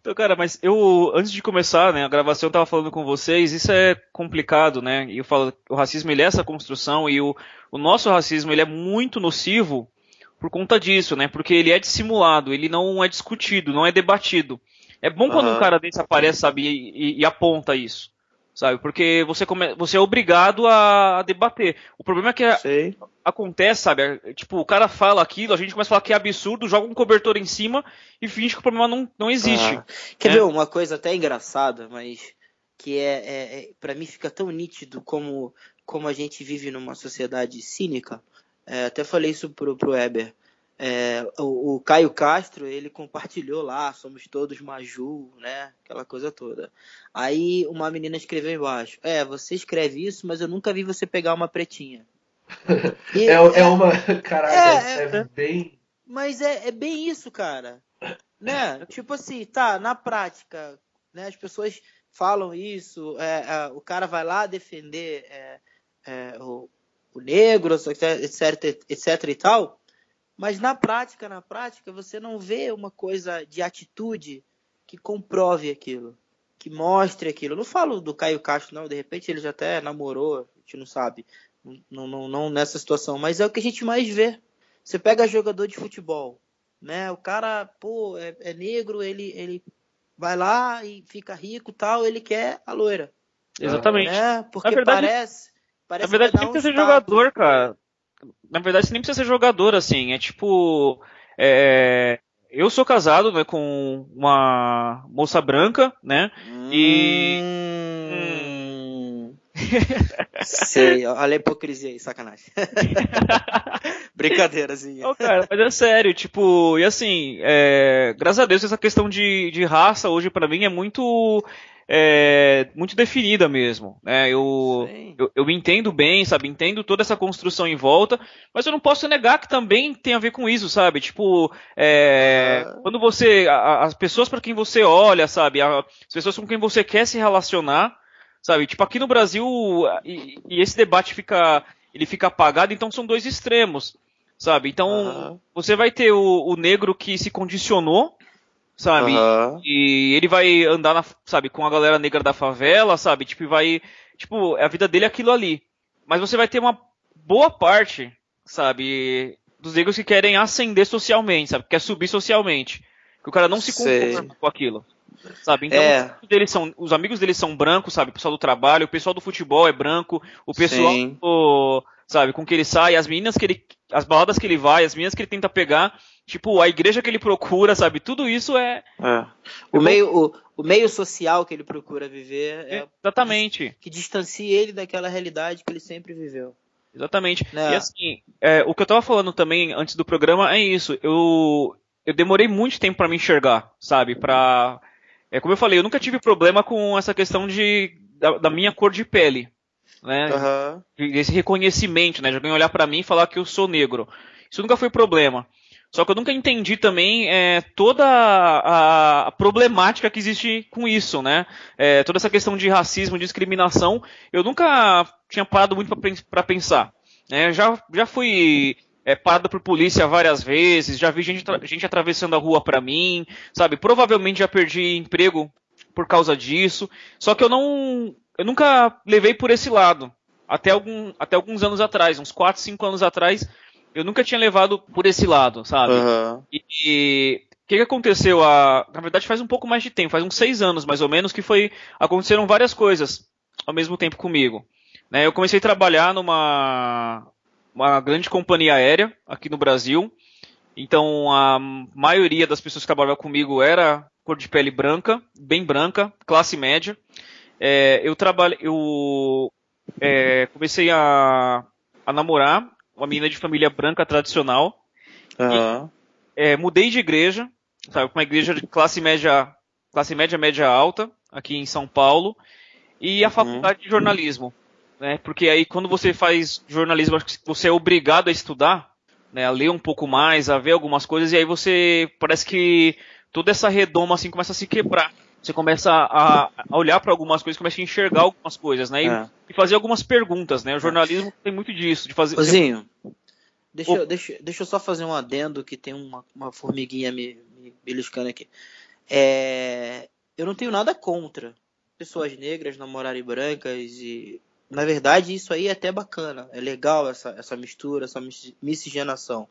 Então, cara, mas eu, antes de começar, né, a gravação eu tava falando com vocês, isso é complicado, né? E eu falo, o racismo ele é essa construção e o, o nosso racismo ele é muito nocivo por conta disso, né? Porque ele é dissimulado, ele não é discutido, não é debatido. É bom quando uhum. um cara desse aparece, sabe, e, e, e aponta isso. Sabe? Porque você, come... você é obrigado a, a debater. O problema é que acontece, sabe? Tipo, o cara fala aquilo, a gente começa a falar que é absurdo, joga um cobertor em cima e finge que o problema não, não existe. Ah. Quer né? ver uma coisa até engraçada, mas que é, é, é para mim fica tão nítido como, como a gente vive numa sociedade cínica. É, até falei isso pro, pro Weber. É, o, o, Caio Castro, ele compartilhou lá, somos todos Maju, né? Aquela coisa toda. Aí uma menina escreveu embaixo: É, você escreve isso, mas eu nunca vi você pegar uma pretinha. E, é, é, uma. Caraca, é, é, é bem. Mas é, é bem isso, cara. Né? Tipo assim, tá, na prática, né, as pessoas falam isso, é, é, o cara vai lá defender o, o negro, etc, etc e tal. Mas na prática, na prática, você não vê uma coisa de atitude que comprove aquilo, que mostre aquilo. Eu não falo do Caio Castro, não, de repente ele já até namorou, a gente não sabe, não, não, não nessa situação, mas é o que a gente mais vê. Você pega jogador de futebol, né? O cara, pô, é, é negro, ele, ele vai lá e fica rico tal, ele quer a loira. Exatamente. Né? Porque verdade, parece, parece. Na verdade, precisa um ser jogador, cara. Na verdade, você nem precisa ser jogador, assim. É tipo. É, eu sou casado né, com uma moça branca, né? Hum... E. Hum... Sei, olha a hipocrisia aí, sacanagem. Brincadeirazinha. Oh, cara, mas é sério, tipo, e assim, é, graças a Deus essa questão de, de raça hoje para mim é muito é, muito definida mesmo. Né? Eu, eu, eu, entendo bem, sabe? Entendo toda essa construção em volta, mas eu não posso negar que também tem a ver com isso, sabe? Tipo, é, ah. quando você. A, as pessoas para quem você olha, sabe? A, as pessoas com quem você quer se relacionar, sabe? Tipo, aqui no Brasil, e, e esse debate fica. Ele fica apagado, então são dois extremos sabe? Então, você vai ter o, o, negro que se condicionou sabe? Uhum. E ele vai andar, na, sabe, com a galera negra da favela, sabe? Tipo, vai. Tipo, a vida dele é aquilo ali. Mas você vai ter uma boa parte, sabe, dos negros que querem ascender socialmente, sabe? Que quer subir socialmente. Que o cara não se conforma com aquilo. Sabe? Então, é. os, são, os amigos deles são brancos, sabe? O pessoal do trabalho, o pessoal do futebol é branco, o pessoal, do, sabe, com que ele sai, as meninas que ele. As baladas que ele vai, as meninas que ele tenta pegar, Tipo, a igreja que ele procura, sabe? Tudo isso é. é. O, meio, o, o, meio social que ele procura viver é. Exatamente. Que, que distancia ele daquela realidade que ele sempre viveu. Exatamente. É. E assim, é, o que eu tava falando também antes do programa é isso. Eu, eu demorei muito tempo para me enxergar, sabe? Pra. É como eu falei, eu nunca tive problema com essa questão de da, da minha cor de pele, né? Uhum. Esse reconhecimento, né? De alguém olhar para mim e falar que eu sou negro. Isso nunca foi problema. Só que eu nunca entendi também é, toda a, a, problemática que existe com isso, né? É, toda essa questão de racismo, discriminação, eu nunca tinha parado muito para pensar. Né? Já, já fui é, parado por polícia várias vezes, já vi gente, gente atravessando a rua para mim, sabe? Provavelmente já perdi emprego por causa disso. Só que eu não, eu nunca levei por esse lado. Até, algum, até alguns anos atrás, uns 4, 5 anos atrás, eu nunca tinha levado por esse lado, sabe? Uhum. E o que, que aconteceu? A, na verdade, faz um pouco mais de tempo, faz uns seis anos mais ou menos, que foi aconteceram várias coisas ao mesmo tempo comigo. Né? Eu comecei a trabalhar numa uma grande companhia aérea aqui no Brasil. Então a maioria das pessoas que trabalhavam comigo era cor de pele branca, bem branca, classe média. É, eu trabalhei, eu é, comecei a, a namorar uma menina de família branca tradicional. Uhum. E, é, mudei de igreja, sabe, uma igreja de classe média, classe média, média alta, aqui em São Paulo, e a uhum. faculdade de jornalismo. Né, porque aí quando você faz jornalismo, você é obrigado a estudar, né, a ler um pouco mais, a ver algumas coisas, e aí você parece que toda essa redoma assim começa a se quebrar você começa a, a olhar para algumas coisas, começa a enxergar algumas coisas, né? E, é. e, fazer algumas perguntas, né? O jornalismo tem muito disso, de fazer. Ozinho, deixa, eu, deixa, deixa eu só fazer um adendo que tem uma, uma formiguinha me, me beliscando aqui. É, eu não tenho nada contra pessoas negras namorarem brancas e na verdade isso aí é até bacana, é legal essa, essa mistura, essa miscigenação.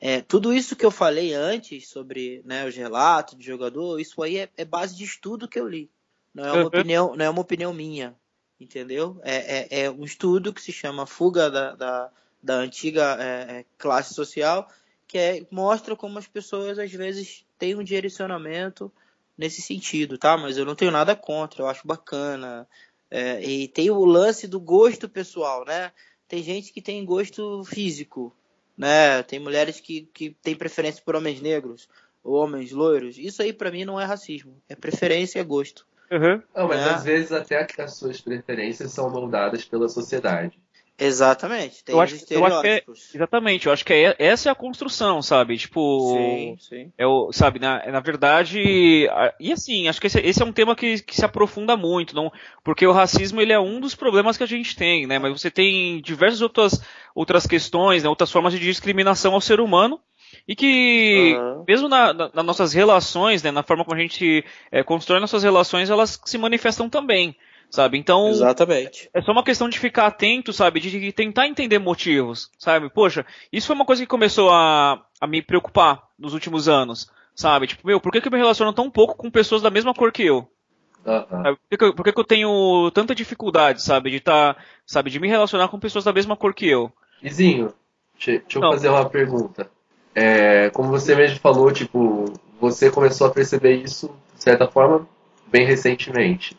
É, tudo isso que eu falei antes sobre né, os relatos de jogador, isso aí é, é, base de estudo que eu li. Não é uma, uhum. opinião, não é uma opinião minha, entendeu? É, é, é um estudo que se chama Fuga da, da, da Antiga é, é, Classe Social, que mostra como as pessoas às vezes têm um direcionamento nesse sentido, tá? Mas eu não tenho nada contra, eu acho bacana. e tem o lance do gosto pessoal, né? Tem gente que tem gosto físico, né? Tem mulheres que, que têm preferência por homens negros ou homens loiros. Isso aí para mim não é racismo, é preferência e é gosto. Uhum. Não, mas é. às vezes até que as suas preferências são moldadas pela sociedade. Exatamente. Tem eu acho, eu acho que é, exatamente, eu acho que é, essa é a construção, sabe? Tipo, sim, sim. É o, sabe, na, na verdade, e assim, acho que esse, esse, é um tema que, que se aprofunda muito, não, porque o racismo ele é um dos problemas que a gente tem, né? Mas você tem diversas outras, outras questões, né, outras formas de discriminação ao ser humano, e que uhum. mesmo na, na, nas nossas relações, né, na forma como a gente é, constrói nossas relações, elas se manifestam também sabe? Então, Exatamente. é só uma questão de ficar atento, sabe? De, de tentar entender motivos, sabe? Poxa, isso foi uma coisa que começou a, a me preocupar nos últimos anos, sabe? Tipo, meu, por que, que eu me relaciono tão pouco com pessoas da mesma cor que eu? Por, que, que eu- por que, que eu tenho tanta dificuldade, sabe? De tá, sabe? De me relacionar com pessoas da mesma cor que eu. Izinho, deixa, deixa eu Não. fazer uma pergunta. É, como você mesmo falou, tipo, você começou a perceber isso, de certa forma, bem recentemente.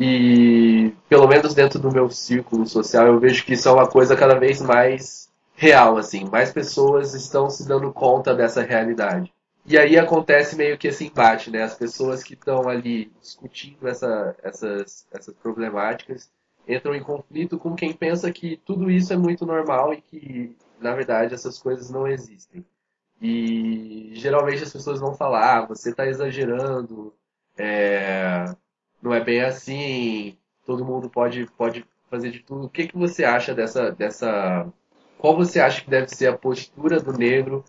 E, pelo menos dentro do meu círculo social, eu vejo que isso é uma coisa cada vez mais real, assim. Mais pessoas estão se dando conta dessa realidade. E aí acontece meio que esse embate, né? As pessoas que estão ali discutindo essa, essas, essas problemáticas entram em conflito com quem pensa que tudo isso é muito normal e que, na verdade, essas coisas não existem. E geralmente as pessoas vão falar, ah, você está exagerando, é, não é bem assim, todo mundo pode, pode fazer de tudo. O que, que você acha dessa, dessa. Qual você acha que deve ser a postura do negro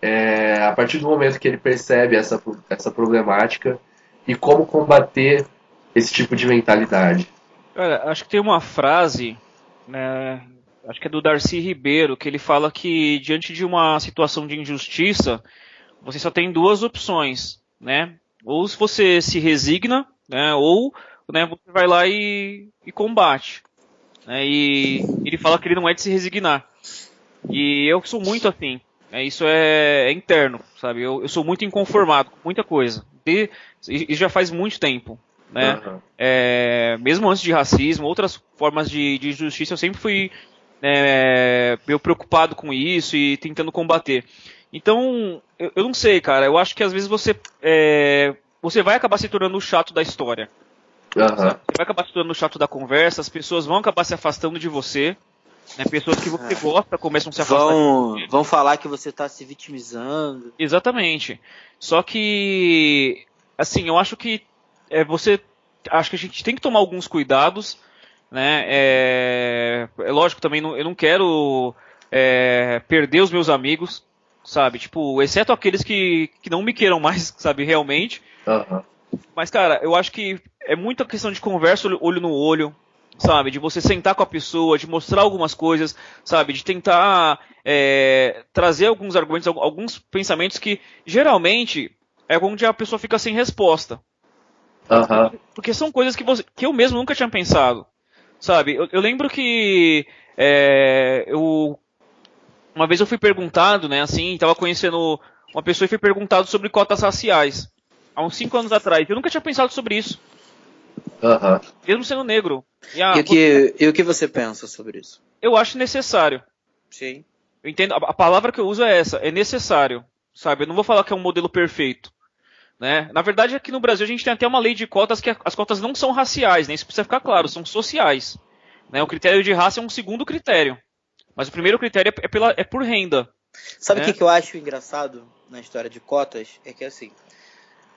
é, a partir do momento que ele percebe essa, essa problemática e como combater esse tipo de mentalidade? Cara, acho que tem uma frase, né, acho que é do Darcy Ribeiro, que ele fala que diante de uma situação de injustiça, você só tem duas opções, né? Ou se você se resigna, né, ou né, você vai lá e, e combate. né, e ele fala que ele não é de se resignar. E eu sou muito assim. né, isso é, é interno, sabe? Eu, eu sou muito inconformado com muita coisa. E, e já faz muito tempo. Né? Aham. É, mesmo antes de racismo, outras formas de, de injustiça, eu sempre fui é, meio preocupado com isso e tentando combater. Então, eu, eu não sei, cara. Eu acho que às vezes você é, você vai acabar se tornando o chato da história. Aham. Você vai acabar se tornando o chato da conversa. As pessoas vão acabar se afastando de você. Né? Pessoas que você É. gosta começam a se afastar. de Vão, vão falar que você tá se vitimizando. Exatamente. Só que, assim, eu acho que é, você, acho que a gente tem que tomar alguns cuidados, né? É, é lógico também, não- eu não quero é, perder os meus amigos, sabe? Tipo, exceto aqueles que, que não me queiram mais, sabe? Realmente. Mas, cara, eu acho que é muita questão de conversa olho- no olho, sabe? De você sentar com a pessoa, de mostrar algumas coisas, sabe? De tentar é, trazer alguns argumentos, al- alguns pensamentos que geralmente é onde a pessoa fica sem resposta. Aham. Porque são coisas que, você- que eu mesmo nunca tinha pensado. Sabe? Eu, eu lembro que é, eu uma vez eu fui perguntado, né, assim, tava conhecendo uma pessoa e fui perguntado sobre cotas raciais. Há uns 5 anos atrás. Eu nunca tinha pensado sobre isso, Aham. mesmo sendo negro. E, ah, E o, que, e o que você pensa sobre isso? eu acho necessário. Sim. Eu entendo, a, a palavra que eu uso é essa, é necessário. Sabe? Eu não vou falar que é um modelo perfeito. Né? Na verdade, aqui no Brasil a gente tem até uma lei de cotas que a- as cotas não são raciais, né? Isso precisa ficar claro, são sociais. Né? O critério de raça é um segundo critério. Mas o primeiro critério é, é pela, é por renda. Sabe o É. que, que eu acho engraçado na história de cotas? É que assim,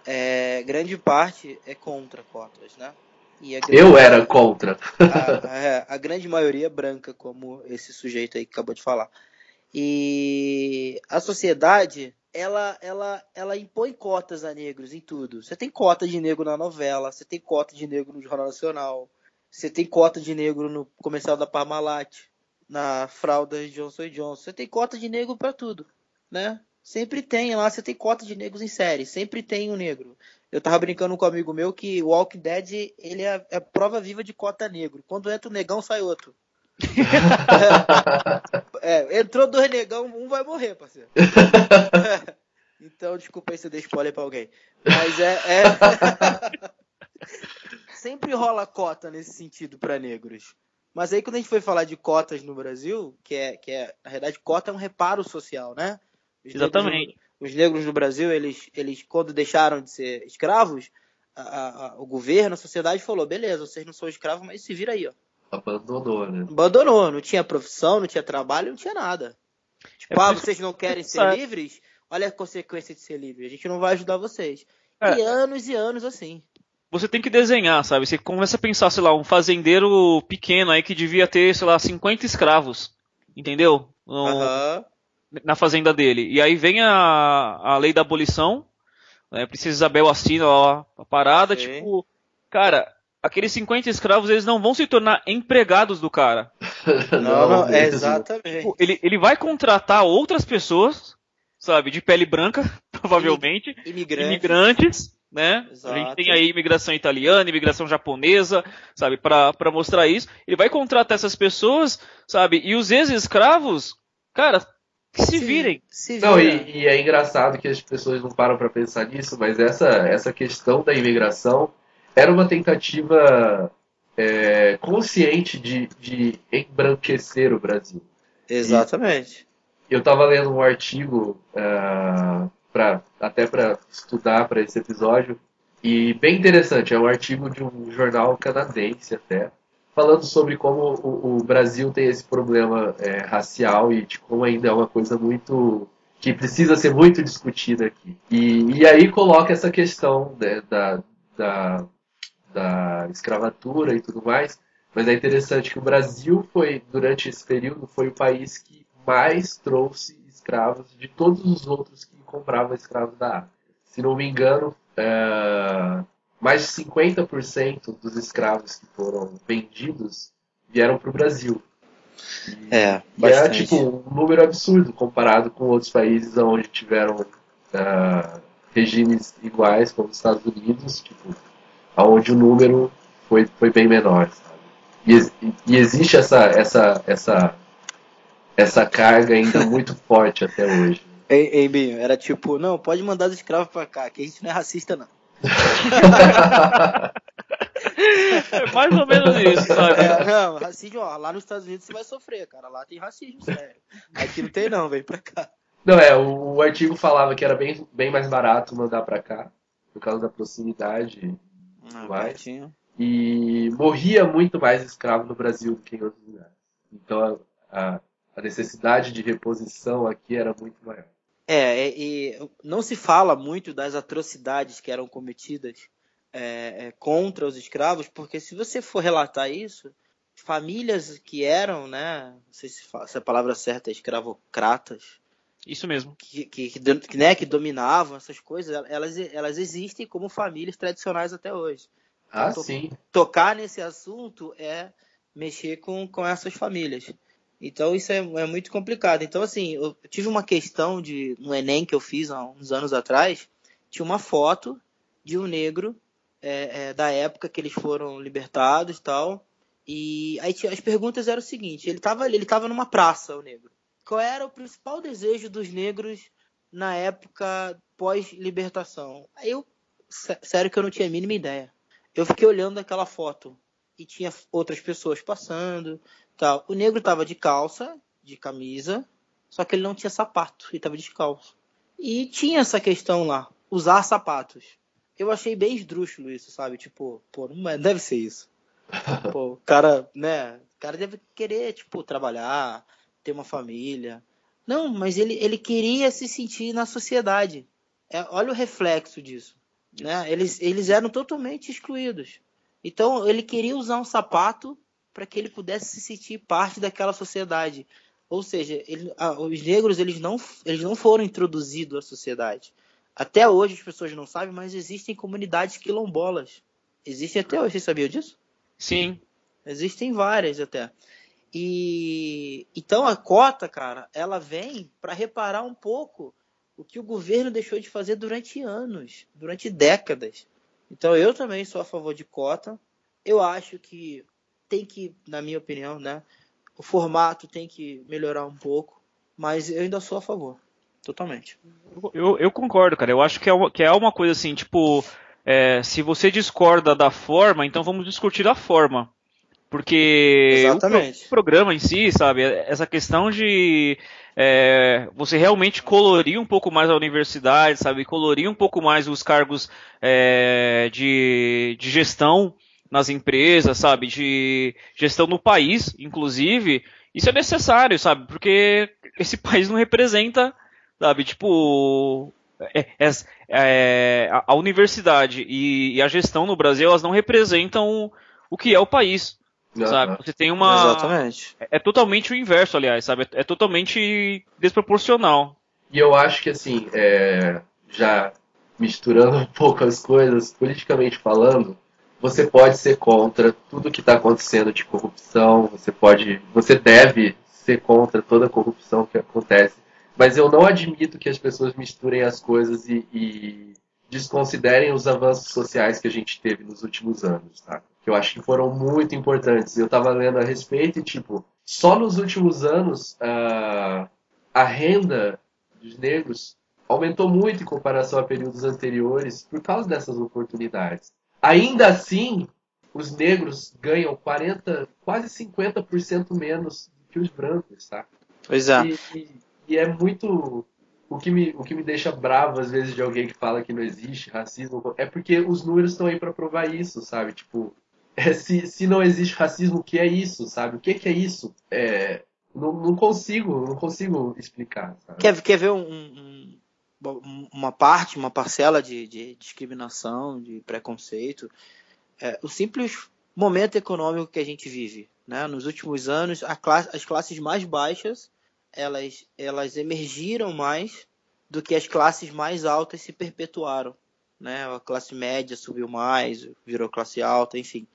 é, grande parte é contra cotas, né? A Eu era contra. a, é, a grande maioria é branca, como esse sujeito aí que acabou de falar. E a sociedade, ela, ela, ela impõe cotas a negros em tudo. Você tem cota de negro na novela, você tem cota de negro no Jornal Nacional, você tem cota de negro no comercial da Parmalat, na fralda de Johnson Johnson. Você tem cota de negro pra tudo, né? Sempre tem lá, você tem cota de negros em série, sempre tem um negro. Eu tava brincando com um amigo meu que o Walking Dead, ele é, é prova viva de cota negro. Quando entra o negão, sai outro. É, entrou dois negão, um vai morrer, parceiro. então, desculpa aí se eu dei spoiler pra alguém. Mas é. é- Sempre rola cota nesse sentido pra negros. Mas aí quando a gente foi falar de cotas no Brasil, que é, que é na verdade, cota é um reparo social, né? Os negros Exatamente. os negros no Brasil, eles, eles quando deixaram de ser escravos, a- a- a- o governo, a sociedade falou, beleza, vocês não são escravos, mas se vira aí, ó. Abandonou, né? Abandonou, não tinha profissão, não tinha trabalho, não tinha nada. Tipo, É ah, vocês não querem ser Sabe. livres? Olha a consequência de ser livre. A gente não vai ajudar vocês. É. E anos e anos assim. Você tem que desenhar, sabe? Você começa a pensar, sei lá, um fazendeiro pequeno aí que devia ter, sei lá, 50 escravos. Entendeu? No- Aham. Na fazenda dele. E aí vem a, a lei da abolição, né, a Princesa Isabel assina lá a parada, Sim. tipo, cara, aqueles 50 escravos eles não vão se tornar empregados do cara. Não, não, é exatamente. Tipo, Ele, ele vai contratar outras pessoas, sabe, de pele branca, provavelmente, Imigrantes. imigrantes, né? A gente tem aí imigração italiana, imigração japonesa, sabe, pra pra mostrar isso. Ele vai contratar essas pessoas, sabe, e os ex-escravos, cara, que se virem. Se Não, e, e é engraçado que as pessoas não param para pensar nisso, mas essa, essa questão da imigração era uma tentativa é, consciente de, de embranquecer o Brasil. Exatamente. Eu estava lendo um artigo ah, pra, até para estudar para esse episódio e bem interessante. É um artigo de um jornal canadense até falando sobre como o, o Brasil tem esse problema é, racial e de como ainda é uma coisa muito que precisa ser muito discutida aqui. E, e aí coloca essa questão né, da, da, da escravatura e tudo mais. Mas é interessante que o Brasil foi, durante esse período, foi o país que mais trouxe escravos de todos os outros que compravam escravos da África. Se não me engano, é, mais de 50% dos escravos que foram vendidos vieram para o Brasil. É, E é bastante. tipo um número absurdo comparado com outros países onde tiveram ah, regimes iguais, como os Estados Unidos, tipo, onde o número foi, foi bem menor. Sabe? E, e existe essa, essa, essa, essa carga ainda muito forte até hoje. Ei, ei, Binho, era tipo, não, pode mandar os escravos pra cá, que a gente não é racista, não. É mais ou menos isso, sabe? É, não, racismo, ó, lá nos Estados Unidos você vai sofrer, cara. Lá tem racismo, sério. Aqui não tem não, vem pra cá. Não, é, o, o artigo falava que era bem, bem mais barato mandar para cá, por causa da proximidade. Ah, pertinho. E morria muito mais escravo no Brasil do que em outros lugares. Então a, a necessidade de reposição aqui era muito maior. É, e, e não se fala muito das atrocidades que eram cometidas é, é, contra os escravos, porque se você for relatar isso, famílias que eram, né, não sei se, a palavra certa é escravocratas, Isso mesmo. que, que, que, né, que dominavam essas coisas, elas, elas existem como famílias tradicionais até hoje. Ah, tô- sim. Tocar nesse assunto é mexer com, com essas famílias. Então isso é, é muito complicado. Então, assim, eu tive uma questão de no Enem que eu fiz há uns anos atrás, tinha uma foto de um negro é, é, da época que eles foram libertados e tal. E aí as perguntas eram o seguinte: ele estava ele tava numa praça, o negro. Qual era o principal desejo dos negros na época pós-libertação? Aí eu, sé- sério que eu não tinha a mínima ideia. Eu fiquei olhando aquela foto e tinha outras pessoas passando, tal. O negro tava de calça, de camisa, só que ele não tinha sapato e tava descalço. E tinha essa questão lá, usar sapatos. Eu achei bem esdrúxulo isso, sabe? Tipo, pô, não é- deve ser isso. Pô, o cara, né? O cara deve querer, tipo, trabalhar, ter uma família. Não, mas ele, ele queria se sentir na sociedade. É, olha o reflexo disso. Né? Eles, eles eram totalmente excluídos. Então ele queria usar um sapato para que ele pudesse se sentir parte daquela sociedade. Ou seja, ele- ah, os negros eles não, eles não foram introduzidos à sociedade. Até hoje as pessoas não sabem, mas existem comunidades quilombolas. Existem até hoje, você sabia disso? Sim. Existem várias até. E então a cota, cara, ela vem para reparar um pouco o que o governo deixou de fazer durante anos, durante décadas. Então eu também sou a favor de cota. Eu acho que tem que, na minha opinião, né, o formato tem que melhorar um pouco, mas eu ainda sou a favor, totalmente. Eu, eu concordo, cara. Eu acho que é uma, que é uma coisa assim, tipo, é, se você discorda da forma, então vamos discutir a forma. Porque Exatamente. o programa em si, sabe, essa questão de é, você realmente colorir um pouco mais a universidade, sabe, colorir um pouco mais os cargos é, de, de gestão nas empresas, sabe, de gestão no país, inclusive, isso é necessário, sabe, porque esse país não representa sabe? Tipo, é- é- é, a, a universidade e, e a gestão no Brasil, elas não representam o que é o país, sabe? Aham. Você tem uma... Exatamente. É, é totalmente o inverso, aliás, sabe? É, é totalmente desproporcional. E eu acho que assim, é, já misturando um pouco as coisas, politicamente falando, você pode ser contra tudo que está acontecendo de corrupção, você pode, você deve ser contra toda a corrupção que acontece, mas eu não admito que as pessoas misturem as coisas e, e desconsiderem os avanços sociais que a gente teve nos últimos anos, tá? Que eu acho que foram muito importantes. Eu estava lendo a respeito e, tipo, só nos últimos anos a, a renda dos negros aumentou muito em comparação a períodos anteriores por causa dessas oportunidades. Ainda assim, os negros ganham 40, quase 50% menos que os brancos, tá? Pois é. E, e, e, é muito. O que, me, o que me deixa bravo, às vezes, de alguém que fala que não existe racismo, é porque os números estão aí para provar isso, sabe? Tipo, é, se, se não existe racismo, o que é isso, sabe? O que, que é isso? É, não, não consigo, não consigo explicar. Sabe? Quer, quer ver um, um, uma parte, uma parcela de, de discriminação, de preconceito? É, o simples momento econômico que a gente vive. Né? Nos últimos anos, classe, as classes mais baixas elas, elas emergiram mais do que as classes mais altas se perpetuaram. Né? A classe média subiu mais, virou classe alta, enfim.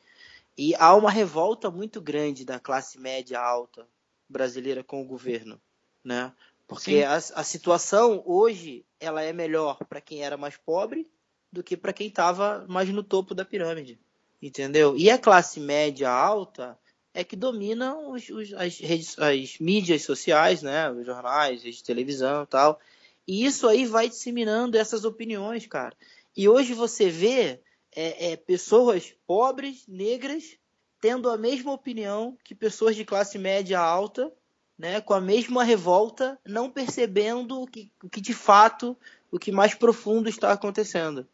E há uma revolta muito grande da classe média alta brasileira com o governo. Né? Porque a, a, situação hoje ela é melhor para quem era mais pobre do que para quem estava mais no topo da pirâmide. Entendeu? E a classe média alta é que domina os, os, as, redes, as mídias sociais, né? Os jornais, as televisão e tal. E isso aí vai disseminando essas opiniões, cara. E hoje você vê é, é, pessoas pobres, negras, tendo a mesma opinião que pessoas de classe média alta, né? Com a mesma revolta, não percebendo o que, o que de fato, o que mais profundo está acontecendo.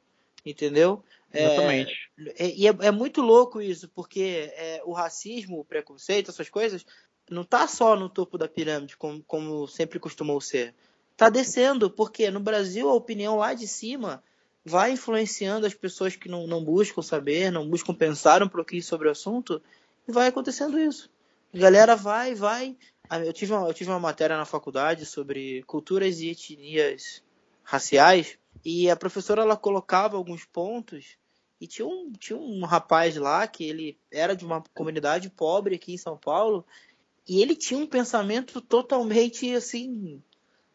Entendeu? Exatamente. É, e é, é, muito louco isso, porque é, o racismo, o preconceito, essas coisas, não tá só no topo da pirâmide, como, como sempre costumou ser. Tá descendo, porque no Brasil a opinião lá de cima vai influenciando as pessoas que não, não buscam saber, não buscam pensar um pouquinho sobre o assunto, e vai acontecendo isso. A galera vai, vai. Ah, eu tive, uma, eu tive uma matéria na faculdade sobre culturas e etnias raciais, e a professora ela colocava alguns pontos e tinha um, tinha um rapaz lá que ele era de uma comunidade pobre aqui em São Paulo e ele tinha um pensamento totalmente assim,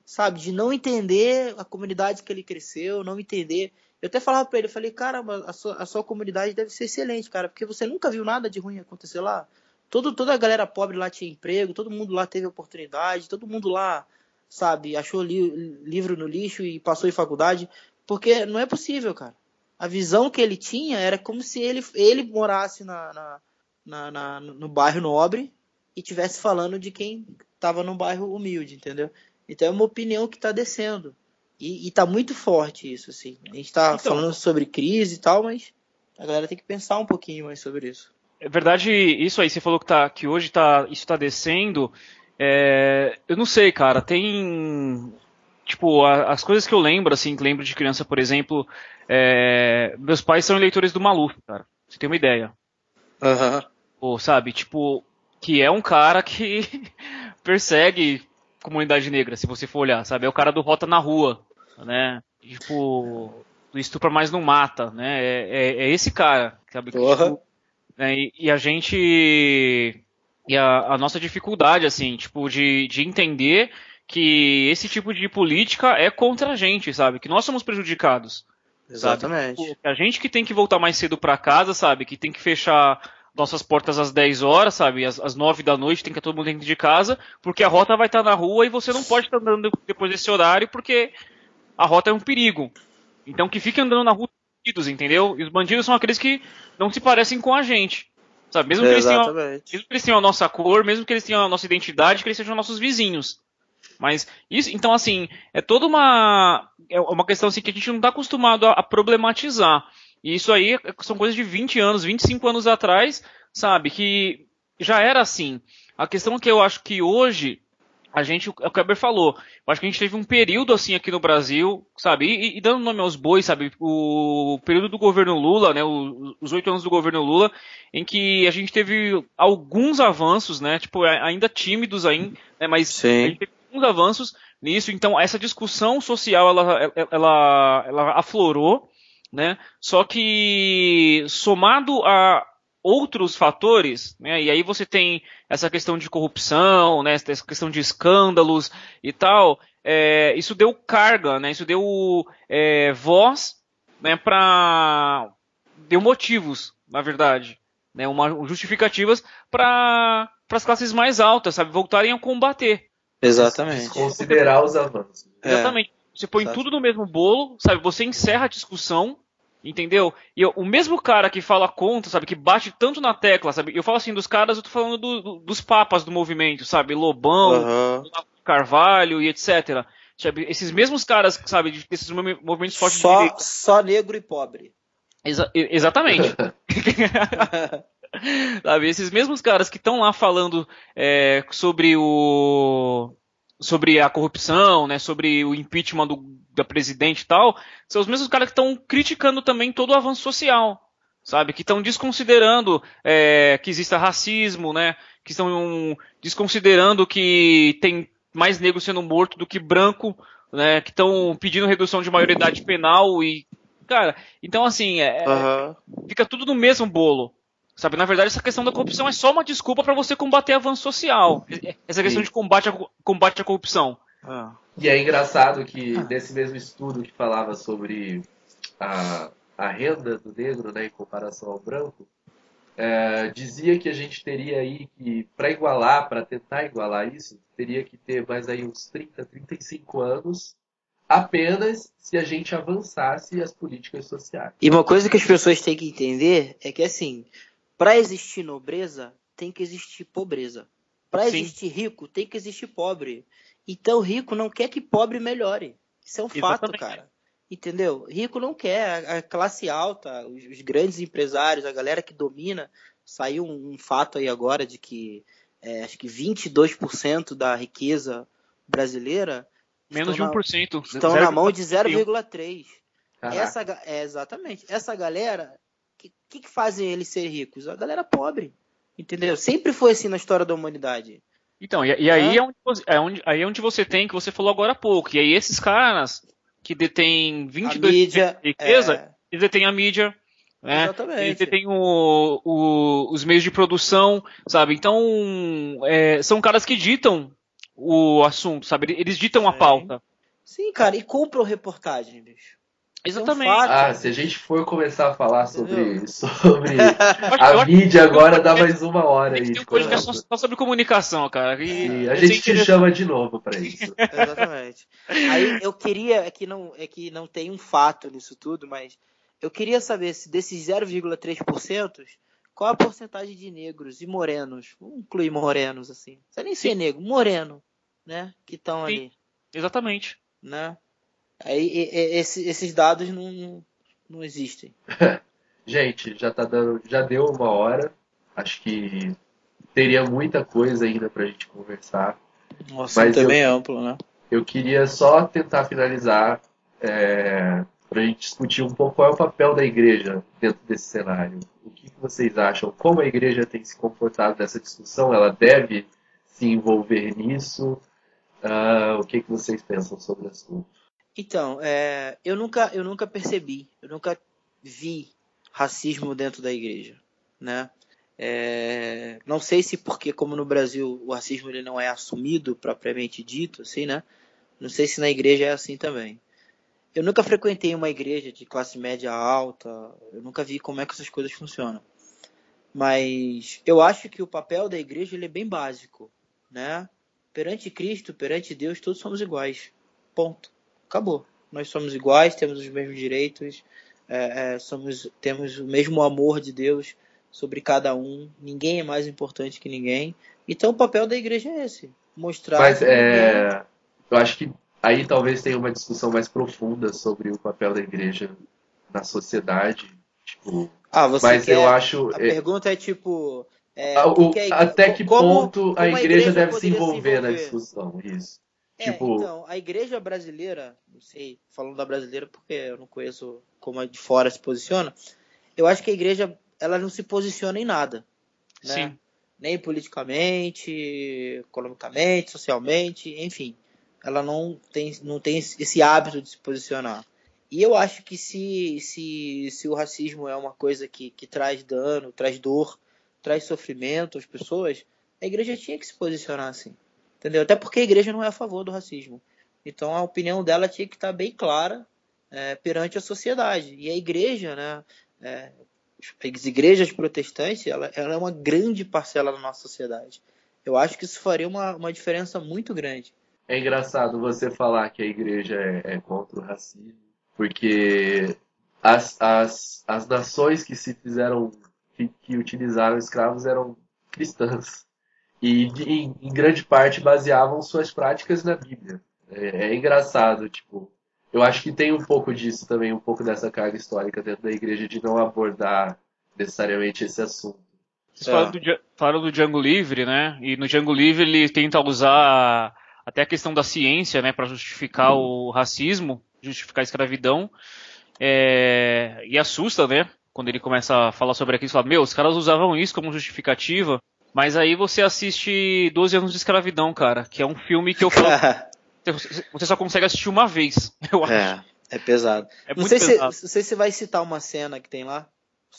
sabe, de não entender a comunidade que ele cresceu, não entender. Eu até falava para ele, eu falei, cara, a sua, a sua comunidade deve ser excelente, cara, porque você nunca viu nada de ruim acontecer lá. Todo, toda a galera pobre lá tinha emprego, todo mundo lá teve oportunidade, todo mundo lá sabe, achou li livro no lixo e passou em faculdade, porque não é possível, cara. A visão que ele tinha era como se ele, ele morasse na, na, na, na no bairro nobre e tivesse falando de quem estava no bairro humilde, entendeu? Então é uma opinião que está descendo. E, está muito forte isso, assim. A gente está então, falando sobre crise e tal, mas a galera tem que pensar um pouquinho mais sobre isso. É verdade, isso aí, você falou que, tá, que hoje tá, isso está descendo. É, eu não sei, cara. Tem. Tipo, a, as coisas que eu lembro, assim, que lembro de criança, por exemplo. É, meus pais são eleitores do Maluf, cara. Você tem uma ideia. Aham. Uhum. Ou, sabe, tipo, que é um cara que persegue comunidade negra, se você for olhar, sabe? É o cara do Rota na Rua, né? Tipo, do estupra mais não mata, né? É, é, é esse cara, sabe? Uhum. Tipo, né? e, e, a gente e a, a, nossa dificuldade, assim, tipo, de, de entender que esse tipo de política é contra a gente, sabe? Que nós somos prejudicados. Exatamente. Tipo, a gente que tem que voltar mais cedo para casa, sabe? Que tem que fechar nossas portas às 10 horas, sabe? Às, às 9 da noite tem que todo mundo dentro de casa, porque a rota vai estar na rua e você não pode estar andando depois desse horário, porque a rota é um perigo. Então que fique andando na rua entendeu? E os bandidos são aqueles que não se parecem com a gente. Sabe? Mesmo que, eles tenham, mesmo que eles tenham a nossa cor, mesmo que eles tenham a nossa identidade, que eles sejam nossos vizinhos. Mas isso, então assim, é toda uma é uma questão assim que a gente não está acostumado a, a, problematizar. E isso aí são coisas de 20 anos, 25 anos atrás, sabe, que já era assim. A questão que eu acho que hoje a gente, é o o Kleber falou, eu acho que a gente teve um período assim aqui no Brasil, sabe, e, e dando nome aos bois, sabe, o período do governo Lula, né, os oito anos do governo Lula, em que a gente teve alguns avanços, né, tipo, ainda tímidos ainda, né, mas Sim. a gente teve alguns avanços nisso, então essa discussão social, ela, ela, ela aflorou, né? Só que somado a outros fatores, né? E aí você tem essa questão de corrupção, né? Essa questão de escândalos e tal. É, isso deu carga, né? Isso deu é, voz, né? Para deu motivos, na verdade, né? Uma justificativas para as classes mais altas, sabe? Voltarem a combater. Exatamente. Considerar os avanços. É. Exatamente. Você põe Exato. tudo no mesmo bolo, sabe? Você encerra a discussão Entendeu? E eu, o mesmo cara que fala contra, sabe, que bate tanto na tecla, sabe? Eu falo assim dos caras, eu tô falando do, do, dos papas do movimento, sabe? Lobão, uhum. Carvalho e etc. Sabe? Esses mesmos caras, sabe, desses movimentos fortes só, de direita. Só negro e pobre. Exa exatamente. sabe, esses mesmos caras que estão lá falando é, sobre o sobre a corrupção, né, sobre o impeachment do, da presidente e tal, são os mesmos caras que estão criticando também todo o avanço social, sabe? Que estão desconsiderando é, que exista racismo, né? Que estão desconsiderando que tem mais negro sendo morto do que branco, né? Que estão pedindo redução de maioridade penal e, cara, então assim, é, uhum. fica tudo no mesmo bolo. Sabe, na verdade, essa questão da corrupção é só uma desculpa para você combater avanço social. Essa questão Sim. de combate à, combate à corrupção. Ah. E é engraçado que ah. nesse mesmo estudo que falava sobre a, a renda do negro né, em comparação ao branco, é, dizia que a gente teria aí que, para igualar, para tentar igualar isso, teria que ter mais aí uns 30, 35 anos apenas se a gente avançasse as políticas sociais. E uma coisa que as pessoas têm que entender é que assim, para existir nobreza, tem que existir pobreza. Para existir rico, tem que existir pobre. Então, rico não quer que pobre melhore. Isso é um Exatamente. fato, cara. Entendeu? Rico não quer. A classe alta, os, grandes empresários, a galera que domina. Saiu um, fato aí agora de que é, acho que 22% da riqueza brasileira. Menos de 1%. Na, estão na mão de 0,3%. Essa, é, exatamente. Essa galera que, que, que fazem eles ser ricos? A galera pobre. Entendeu? Sempre foi assim na história da humanidade. Então, e, e aí, é? É, onde, é onde, aí é onde você tem, que você falou agora há pouco, e aí esses caras que detêm 22% mídia, de riqueza, é... eles detêm a mídia, né? Exatamente. Eles detêm o, o, os meios de produção, sabe? Então, é, são caras que ditam o assunto, sabe? Eles ditam a pauta. Sim, cara, e compram reportagem, bicho. Exatamente. ah, se a gente for começar a falar sobre, sobre a mídia agora, dá mais uma hora aí. Tem um podcast só sobre comunicação, cara. E, a gente te chama de novo para isso. Exatamente. Aí eu queria, é que, não, é que não tem um fato nisso tudo, mas eu queria saber se desses 0,3%, qual a porcentagem de negros e morenos, vamos incluir morenos assim, não precisa nem ser negro, moreno, né, que estão ali. Exatamente. Né? Aí esse, esses dados não, não existem. Gente, já tá dando, já deu uma hora. Acho que teria muita coisa ainda pra gente conversar. Nossa, mas também eu, é amplo, né? Eu queria só tentar finalizar é, para a gente discutir um pouco qual é o papel da igreja dentro desse cenário. O que, que vocês acham? Como a igreja tem se comportado nessa discussão? Ela deve se envolver nisso? Uh, o que, que vocês pensam sobre o assunto? Então, é, eu, nunca, eu nunca percebi, eu nunca vi racismo dentro da igreja, né? É, não sei se porque, como no Brasil, o racismo ele não é assumido propriamente dito, assim, né? Não sei se na igreja é assim também. Eu nunca frequentei uma igreja de classe média alta, eu nunca vi como é que essas coisas funcionam. Mas eu acho que o papel da igreja ele é bem básico, né? Perante Cristo, perante Deus, todos somos iguais. Ponto acabou. Nós somos iguais, temos os mesmos direitos, é, é, somos, temos o mesmo amor de Deus sobre cada um. Ninguém é mais importante que ninguém. Então o papel da igreja é esse, mostrar. Mas é, eu acho que aí talvez tenha uma discussão mais profunda sobre o papel da igreja na sociedade. Tipo, ah, você mas quer, eu acho. A é, pergunta é tipo. É, o, até que como, ponto como a igreja, a igreja deve se envolver, se envolver, na discussão? Isso. É, tipo... então, a igreja brasileira, não sei, falando da brasileira porque eu não conheço como a de fora se posiciona, eu acho que a igreja, ela não se posiciona em nada. Né? Sim. Nem politicamente, economicamente, socialmente, enfim. Ela não tem, não tem esse hábito de se posicionar. E eu acho que se, se, se o racismo é uma coisa que, que traz dano, traz dor, traz sofrimento às pessoas, a igreja tinha que se posicionar assim. Entendeu? Até porque a igreja não é a favor do racismo. Então a opinião dela tinha que estar bem clara é, perante a sociedade. E a igreja, né, é, as igrejas protestantes, ela, ela, é uma grande parcela da nossa sociedade. Eu acho que isso faria uma, uma diferença muito grande. É engraçado você falar que a igreja é, é contra o racismo, porque as, as, as nações que se fizeram, que, que utilizaram escravos eram cristãs. E em, grande parte baseavam suas práticas na Bíblia. É, é engraçado, tipo, eu acho que tem um pouco disso também, um pouco dessa carga histórica dentro da igreja de não abordar necessariamente esse assunto. Vocês é. falaram, do, do Django Livre, né? E no Django Livre ele tenta usar até a questão da ciência, né, para justificar o racismo, justificar a escravidão. É, e assusta, né? Quando ele começa a falar sobre aquilo, fala, meu, os caras usavam isso como justificativa. Mas aí você assiste 12 anos de escravidão, cara, que é um filme que eu falo, você só consegue assistir uma vez, eu acho. É, é pesado. É não, sei pesado. Se, não sei se você vai citar uma cena que tem lá.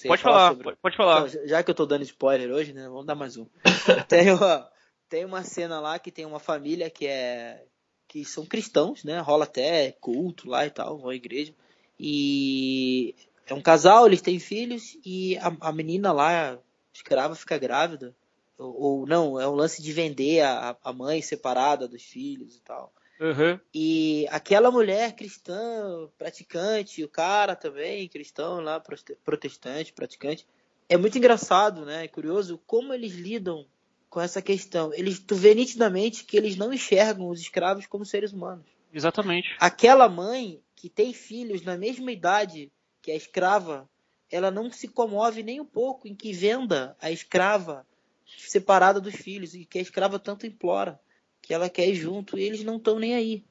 pode falar, sobre... pode falar. Então, já que eu tô dando spoiler hoje, né? Vamos dar mais um. tem, uma, tem uma cena lá que tem uma família que é. que são cristãos, né? Rola até culto lá e tal, vão à igreja. E é um casal, eles têm filhos, e a, a menina lá, escrava, fica grávida. Ou, ou, não, é um lance de vender a, a mãe separada dos filhos e tal. Uhum. E aquela mulher cristã, praticante, o cara também, cristão lá, protestante, praticante. É muito engraçado, né? É curioso como eles lidam com essa questão. Eles, tu vê nitidamente que eles não enxergam os escravos como seres humanos. Exatamente. Aquela mãe que tem filhos na mesma idade que a escrava, ela não se comove nem um pouco em que venda a escrava separada dos filhos e que a escrava tanto implora que ela quer ir junto e eles não estão nem aí.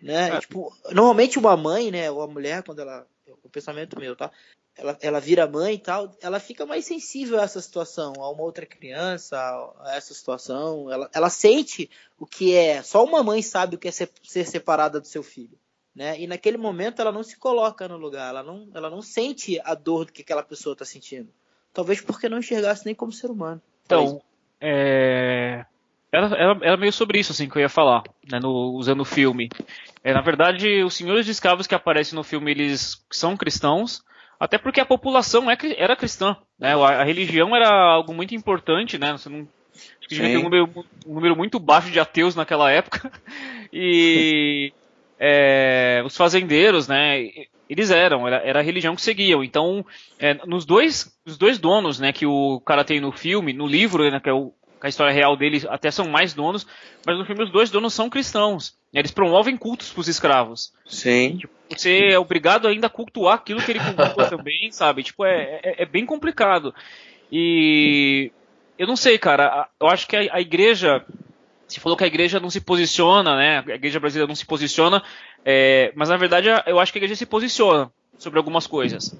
Né? É. Tipo, normalmente uma mãe, né, ou a mulher, quando ela. O pensamento meu, tá? Ela, ela vira mãe e tal, ela fica mais sensível a essa situação, a uma outra criança, a essa situação. Ela, ela sente o que é. Só uma mãe sabe o que é ser, ser separada do seu filho. Né? E naquele momento ela não se coloca no lugar, ela não, ela não sente a dor do que aquela pessoa está sentindo. Talvez porque não enxergasse nem como ser humano. Então, é, era, era, era, meio sobre isso assim que eu ia falar, né, no, usando o filme. É, na verdade, os senhores de escravos que aparecem no filme, eles são cristãos, até porque a população é, era cristã, né, a, a religião era algo muito importante, né, você não, acho que devia ter um número, um número, muito baixo de ateus naquela época, e é, os fazendeiros, né, eles eram, era, era, a religião que seguiam. Então, é, nos dois, os dois donos, né, que o cara tem no filme, no livro, né, que é o a história real deles até são mais donos, mas no filme os dois donos são cristãos. Eles promovem cultos para os escravos. Sim. Tipo, você é obrigado ainda a cultuar aquilo que ele cultua também, sabe? Tipo, é, é, é, bem complicado. E eu não sei, cara. Eu acho que a, a, igreja. Você falou que a igreja não se posiciona, né? A igreja brasileira não se posiciona. É, mas na verdade eu acho que a igreja se posiciona sobre algumas coisas.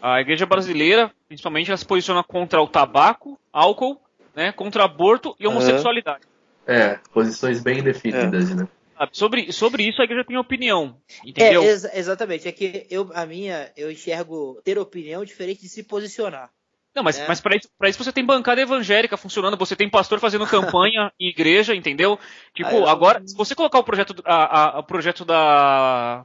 A igreja brasileira, principalmente, ela se posiciona contra o tabaco, álcool né? Contra aborto e homossexualidade. É, posições bem definidas, é. né? Sobre, sobre isso a igreja tem opinião, entendeu? É, ex exatamente, é que eu, a minha, eu enxergo ter opinião diferente de se posicionar. Não, mas, é. mas para isso, isso você tem bancada evangélica funcionando, você tem pastor fazendo campanha em igreja, entendeu? Tipo, eu... agora, se você colocar o projeto, a, a, o projeto da,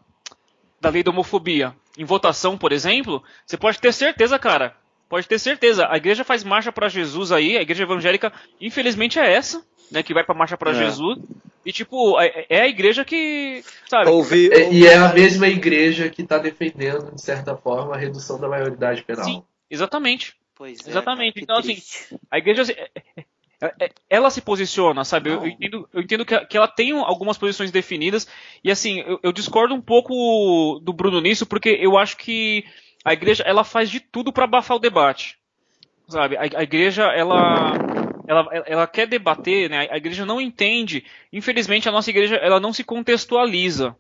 da lei da homofobia em votação, por exemplo, você pode ter certeza, cara, Pode ter certeza. A igreja faz marcha para Jesus aí, a igreja evangélica, infelizmente é essa, né, que vai para marcha para é. Jesus. E tipo, é, é, a igreja que, sabe? Ouvi, ouvi. E é a mesma igreja que está defendendo, de certa forma, a redução da maioridade penal. Sim, exatamente. Pois é, exatamente. Então assim, a igreja ela se posiciona, sabe? Eu, eu, entendo, eu entendo que, que, ela tem algumas posições definidas, e assim, eu, eu, discordo um pouco do Bruno nisso, porque eu acho que a igreja ela faz de tudo para abafar o debate. Sabe? A, a, igreja ela, ela, ela quer debater, né? A igreja não entende. Infelizmente a nossa igreja ela não se contextualiza.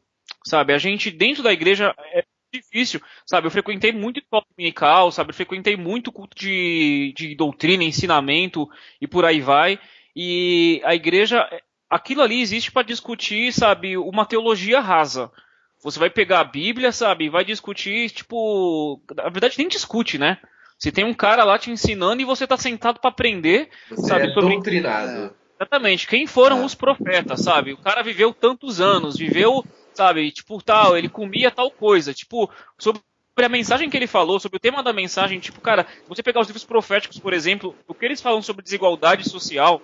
Sabe? A gente dentro da igreja é difícil, sabe? Eu frequentei muito escola dominical, sabe? Eu frequentei muito culto de, de doutrina, ensinamento e por aí vai. E a igreja, aquilo ali existe para discutir, sabe, uma teologia rasa Você vai pegar a Bíblia, sabe, e vai discutir, tipo, na verdade nem discute, né? Se tem um cara lá te ensinando e você tá sentado para aprender, Você sabe, é sobre doutrinado. Exatamente. Quem foram É. os profetas, sabe? O cara viveu tantos anos, viveu, sabe, tipo, tal, ele comia tal coisa. Tipo, sobre a mensagem que ele falou, sobre o tema da mensagem, tipo, cara, se você pegar os livros proféticos, por exemplo, o que eles falam sobre desigualdade social,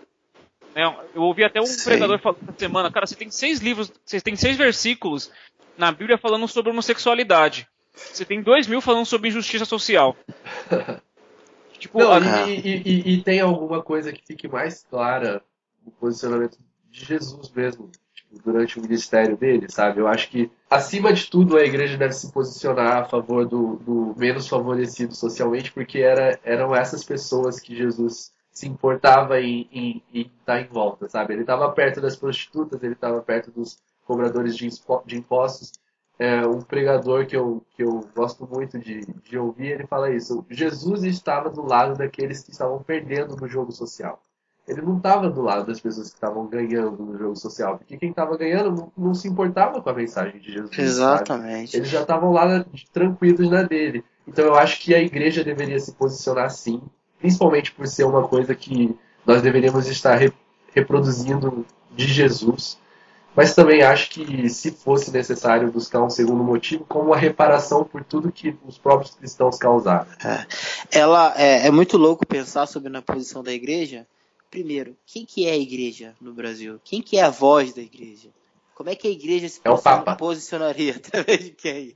né? Eu ouvi até um Sim. pregador falando essa semana, cara, você tem seis livros, você tem seis versículos na Bíblia falando sobre homossexualidade. Você tem dois mil falando sobre injustiça social. tipo, Não, a- e, e- e- e tem alguma coisa que fique mais clara no posicionamento de Jesus mesmo, durante o ministério dele, sabe? Eu acho que, acima de tudo, a igreja deve se posicionar a favor do, do menos favorecido socialmente, porque era, eram essas pessoas que Jesus se importava em, em, em estar em volta, sabe? Ele estava perto das prostitutas, ele estava perto dos cobradores de, de impostos. É, um pregador que eu, que eu gosto muito de, de ouvir, ele fala isso. Jesus estava do lado daqueles que estavam perdendo no jogo social. Ele não estava do lado das pessoas que estavam ganhando no jogo social, porque quem estava ganhando não, não se importava com a mensagem de Jesus. sabe? Exatamente. Eles já estavam lá na- tranquilos na dele. Então eu acho que a igreja deveria se posicionar sim, principalmente por ser uma coisa que nós deveríamos estar re- reproduzindo de Jesus. Mas também acho que se fosse necessário buscar um segundo motivo, como a reparação por tudo que os próprios cristãos causaram. Ela é, é muito louco pensar sobre na posição da igreja. Primeiro, quem que é a igreja no Brasil? Quem que é a voz da igreja? Como é que a igreja se É posiciona- posicionaria através de quem?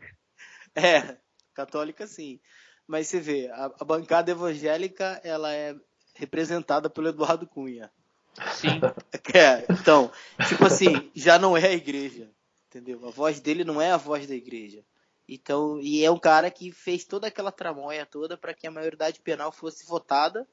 É, católica sim. Mas você vê, a, a bancada evangélica ela é representada pelo Eduardo Cunha. sim. É, então, tipo assim, já não é a igreja, entendeu? A voz dele não é a voz da igreja. Então, e é um cara que fez toda aquela tramóia toda para que a maioridade penal fosse votada,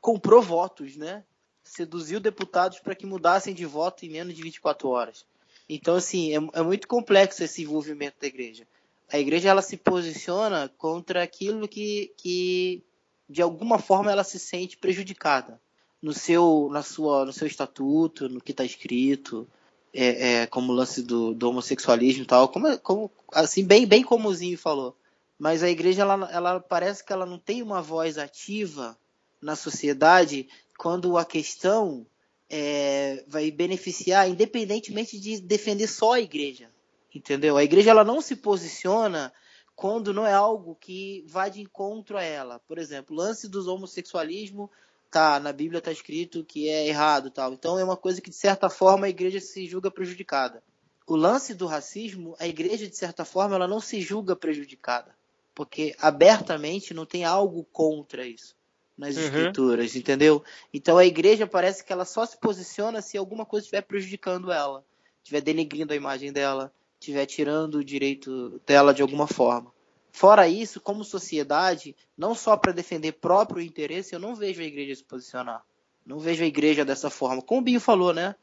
comprou votos, né? Seduziu deputados para que mudassem de voto em menos de 24 horas. Então, assim, é, é muito complexo esse envolvimento da igreja. A igreja ela se posiciona contra aquilo que, que de alguma forma ela se sente prejudicada no seu, na sua, no seu estatuto, no que está escrito, é, é, como o lance do, do homossexualismo e tal, como, como, assim, bem, bem como o Zinho falou. Mas a igreja, ela, ela parece que ela não tem uma voz ativa na sociedade quando a questão é, vai beneficiar, independentemente de defender só a igreja. Entendeu? A igreja ela não se posiciona quando não é algo que vai de encontro a ela. Por exemplo, o lance do homossexualismo tá na Bíblia tá escrito que é errado tal. Então é uma coisa que de certa forma a igreja se julga prejudicada. O lance do racismo, a igreja de certa forma ela não se julga prejudicada, porque abertamente não tem algo contra isso nas Uhum. escrituras, entendeu? Então a igreja parece que ela só se posiciona se alguma coisa estiver prejudicando ela, estiver denegrindo a imagem dela, estiver tirando o direito dela de alguma forma. Fora isso, como sociedade, não só para defender próprio interesse, eu não vejo a igreja se posicionar. Não vejo a igreja dessa forma. Como o Binho falou, né?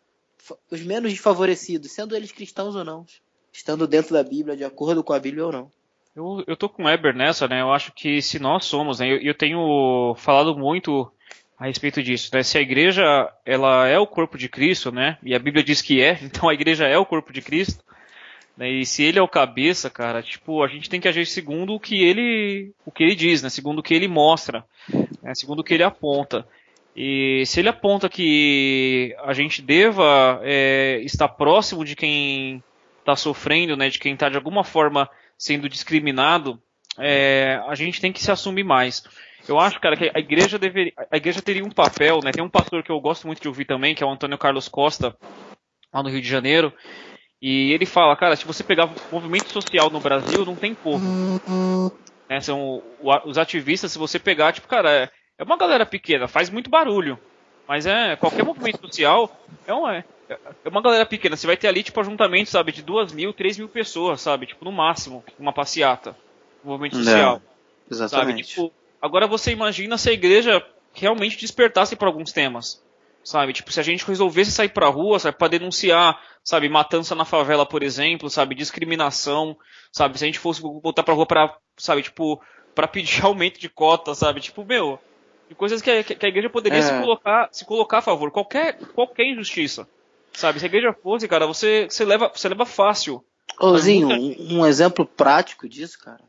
Os menos desfavorecidos, sendo eles cristãos ou não. Estando dentro da Bíblia, de acordo com a Bíblia ou não. Eu, eu tô com o Weber nessa, né? Eu acho que se nós somos, né? Eu, eu tenho falado muito a respeito disso, né? Se a igreja, ela é o corpo de Cristo, né? E a Bíblia diz que é, então a igreja é o corpo de Cristo. Né? E se ele é o cabeça, cara, tipo, a gente tem que agir segundo o que ele, o que ele diz, né? Segundo o que ele mostra, né? segundo o que ele aponta. E se ele aponta que a gente deva é, estar próximo de quem está sofrendo, né? De quem está de alguma forma sendo discriminado, é, a gente tem que se assumir mais. Eu acho, cara, que a igreja deveria, a igreja teria um papel, né? Tem um pastor que eu gosto muito de ouvir também, que é o Antônio Carlos Costa, lá no Rio de Janeiro. E ele fala, cara, se você pegar movimento social no Brasil, não tem povo. Né, são os ativistas, se você pegar, tipo, cara, é, é uma galera pequena, faz muito barulho. Mas é, qualquer movimento social é uma, é, é uma galera pequena. Você vai ter ali, tipo, ajuntamento, sabe, de duas mil, três mil pessoas, sabe? Tipo, no máximo, uma passeata. Um movimento Não. social. Sabe? Exatamente. Tipo, agora você imagina se a igreja realmente despertasse para alguns temas. Sabe? Tipo, se a gente resolvesse sair pra rua, sabe, para denunciar, sabe, matança na favela, por exemplo, sabe, discriminação, sabe, se a gente fosse voltar pra rua pra, sabe, tipo, para pedir aumento de cota, sabe? Tipo, meu, de coisas que a, que a igreja poderia É. se colocar, se colocar a favor, qualquer qualquer injustiça. Sabe? Se a igreja fosse, cara, você você leva, você leva fácil Ô, um, um exemplo prático disso, cara.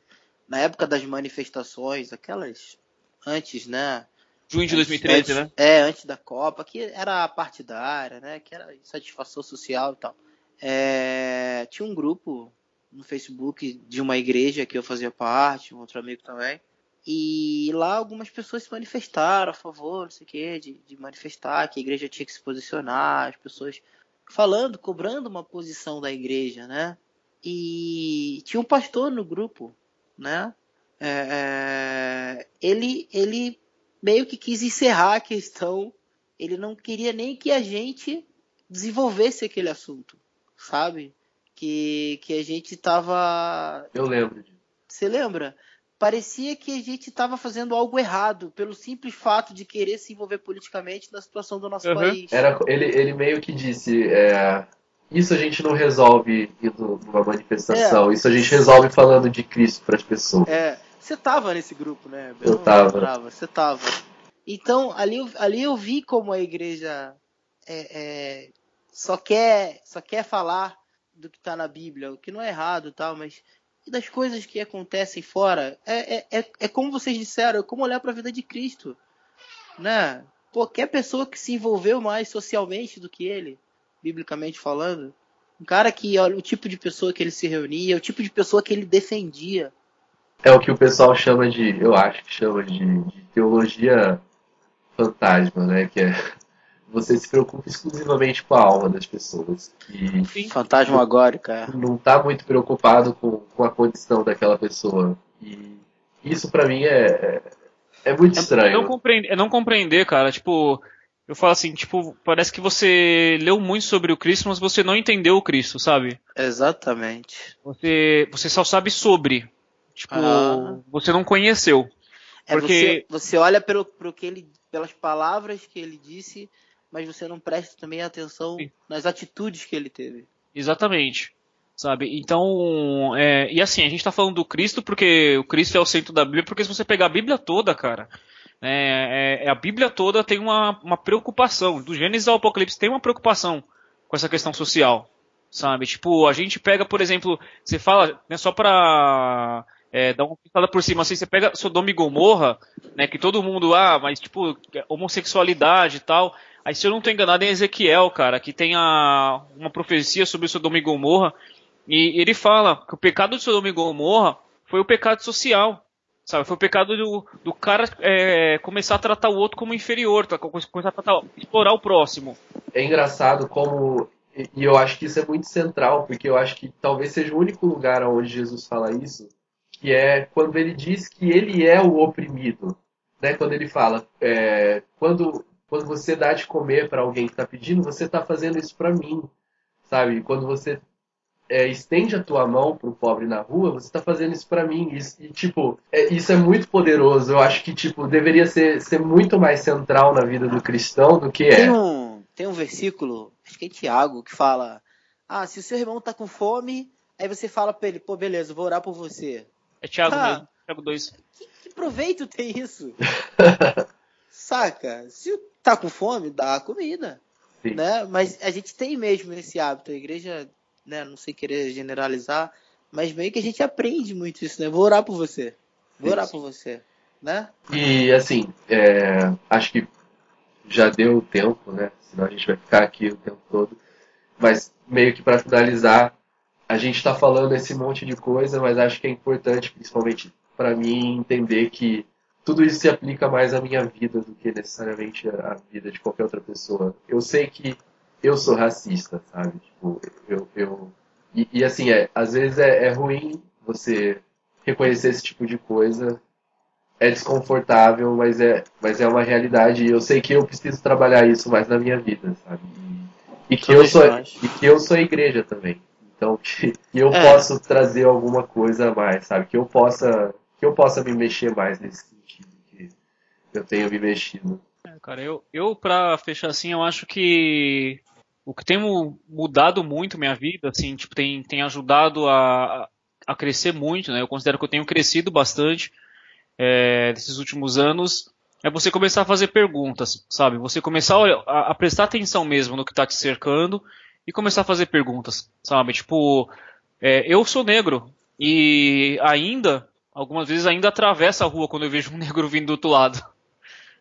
Na época das manifestações, aquelas antes, né? Junho de 2013, antes, né? É, antes da Copa, que era partidária, né? Que era satisfação social e tal. É, tinha um grupo no Facebook de uma igreja que eu fazia parte, um outro amigo também. E lá algumas pessoas se manifestaram a favor, não sei o quê, de, de manifestar que a igreja tinha que se posicionar, as pessoas falando, cobrando uma posição da igreja, né? E tinha um pastor no grupo, né? É, é, ele, ele meio que quis encerrar a questão. Ele não queria nem que a gente desenvolvesse aquele assunto, sabe? Que, que a gente tava. Eu lembro. Você lembra? Parecia que a gente estava fazendo algo errado pelo simples fato de querer se envolver politicamente na situação do nosso uhum. país. Era, ele, ele meio que disse: é, isso a gente não resolve indo numa manifestação, é. isso a gente resolve falando de Cristo para as pessoas. É, você tava nesse grupo, né? Eu, eu tava. Você tava. Então, ali, ali eu vi como a igreja é, é, só, quer, só quer falar do que está na Bíblia, o que não é errado tal, mas das coisas que acontecem fora. É, é, é, é como vocês disseram, é como olhar para a vida de Cristo. Né? Qualquer pessoa que se envolveu mais socialmente do que ele, biblicamente falando, um cara que olha o tipo de pessoa que ele se reunia, o tipo de pessoa que ele defendia. É o que o pessoal chama de, eu acho que chama de, de teologia fantasma, né? Que é você se preocupa exclusivamente com a alma das pessoas. E Fantasmagórica. É. Não está muito preocupado com, com a condição daquela pessoa. E isso para mim é, é, é muito estranho. É não, compreender, é não compreender, cara. Tipo, eu falo assim, tipo, parece que você leu muito sobre o Cristo, mas você não entendeu o Cristo, sabe? Exatamente. Você, você só sabe sobre. Tipo, ah. você não conheceu. É, porque você, você olha pelo, pelo que ele, pelas palavras que ele disse, mas você não presta também atenção Sim. nas atitudes que ele teve. Exatamente. Sabe? Então, é, e assim, a gente está falando do Cristo porque o Cristo é o centro da Bíblia, porque se você pegar a Bíblia toda, cara, é, é, a Bíblia toda tem uma, uma preocupação. Do Gênesis ao Apocalipse tem uma preocupação com essa questão social, sabe? Tipo, a gente pega, por exemplo, você fala, né, só para é, dar uma pisada por cima, assim, você pega Sodoma e Gomorra, né, que todo mundo, ah, mas tipo, homossexualidade e tal. Aí se eu não estou enganado é Ezequiel, cara, que tem a, uma profecia sobre Sodoma e Gomorra, e ele fala que o pecado de Sodoma e Gomorra foi o pecado social. Sabe, foi o pecado do, do cara é, começar a tratar o outro como inferior, tá? começar a tratar, explorar o próximo. É engraçado como. E eu acho que isso é muito central, porque eu acho que talvez seja o único lugar onde Jesus fala isso, que é quando ele diz que ele é o oprimido. Né? Quando ele fala, é, quando, quando você dá de comer para alguém que está pedindo, você está fazendo isso para mim. Sabe? Quando você é, estende a tua mão pro pobre na rua, você tá fazendo isso para mim. E, e tipo, é, isso é muito poderoso. Eu acho que, tipo, deveria ser, ser muito mais central na vida do cristão do que é. Tem um, tem um versículo, acho que é Tiago, que fala: Ah, se o seu irmão tá com fome, aí você fala pra ele, pô, beleza, vou orar por você. É Tiago ah, mesmo, Tiago 2. Que, que proveito tem isso? Saca? Se tá com fome, dá comida. Sim. Né? Mas a gente tem mesmo esse hábito. A igreja né? Não sei querer generalizar, mas meio que a gente aprende muito isso, né? Vou orar por você. Vou orar por você, né? E assim, é, acho que já deu o tempo, né? Senão a gente vai ficar aqui o tempo todo. Mas meio que para finalizar, a gente está falando esse monte de coisa, mas acho que é importante, principalmente para mim, entender que tudo isso se aplica mais à minha vida do que necessariamente à vida de qualquer outra pessoa. Eu sei que eu sou racista, sabe? Tipo, eu. eu e, e assim, é, às vezes é, é ruim você reconhecer esse tipo de coisa. É desconfortável, mas é, mas é uma realidade. E eu sei que eu preciso trabalhar isso mais na minha vida, sabe? E, e que, eu sou, e que eu sou a igreja também. Então, que, que eu é. posso trazer alguma coisa a mais, sabe? Que eu possa, que eu possa me mexer mais nesse eu tenho me mexido. É, cara, eu, eu pra fechar assim, eu acho que o que tem mudado muito minha vida, assim, tipo, tem, tem ajudado a, a crescer muito, né? Eu considero que eu tenho crescido bastante é, nesses últimos anos. É você começar a fazer perguntas, sabe? Você começar a, a prestar atenção mesmo no que está te cercando e começar a fazer perguntas, sabe? Tipo, é, eu sou negro e ainda, algumas vezes ainda atravesso a rua quando eu vejo um negro vindo do outro lado.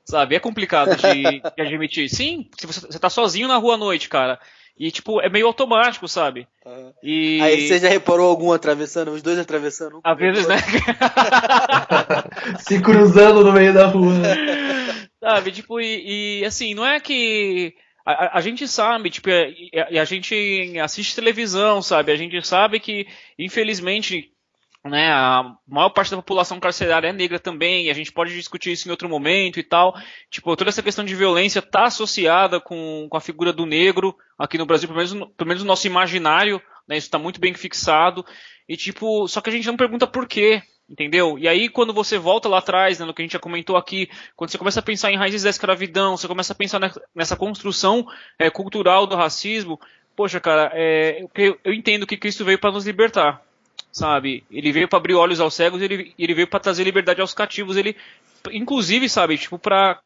Sabe? É complicado de, de admitir. Sim, se você, você tá sozinho na rua à noite, cara. E, tipo, é meio automático, sabe? Uhum. E... Aí você já reparou algum atravessando, os dois atravessando? Um Às vezes, né? Se cruzando no meio da rua. sabe, tipo, e, e, assim, não é que. A, a gente sabe, tipo, e a, a, gente assiste televisão, sabe? A gente sabe que, infelizmente, né, a maior parte da população carcerária é negra também, e a gente pode discutir isso em outro momento e tal. Tipo, toda essa questão de violência está associada com, com a figura do negro aqui no Brasil, pelo menos, pelo menos no nosso imaginário, né, isso está muito bem fixado. E tipo, só que a gente não pergunta por quê, entendeu? E aí quando você volta lá atrás, né, no que a gente já comentou aqui, quando você começa a pensar em raízes da escravidão, você começa a pensar nessa construção é, cultural do racismo, poxa, cara, é, eu, eu entendo que Cristo veio para nos libertar sabe? Ele veio para abrir olhos aos cegos, ele, ele veio para trazer liberdade aos cativos, ele, inclusive, sabe, tipo, para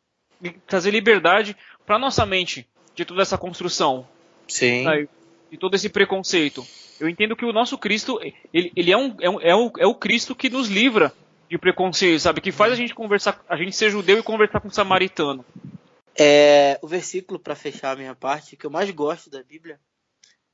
trazer liberdade para nossa mente de toda essa construção. Sim. Sabe? De todo esse preconceito. Eu entendo que o nosso Cristo, ele, ele é, um, é, um, é, o, é o Cristo que nos livra de preconceito, sabe? Que faz a gente conversar, a gente ser judeu e conversar com o samaritano. É, o versículo para fechar a minha parte que eu mais gosto da Bíblia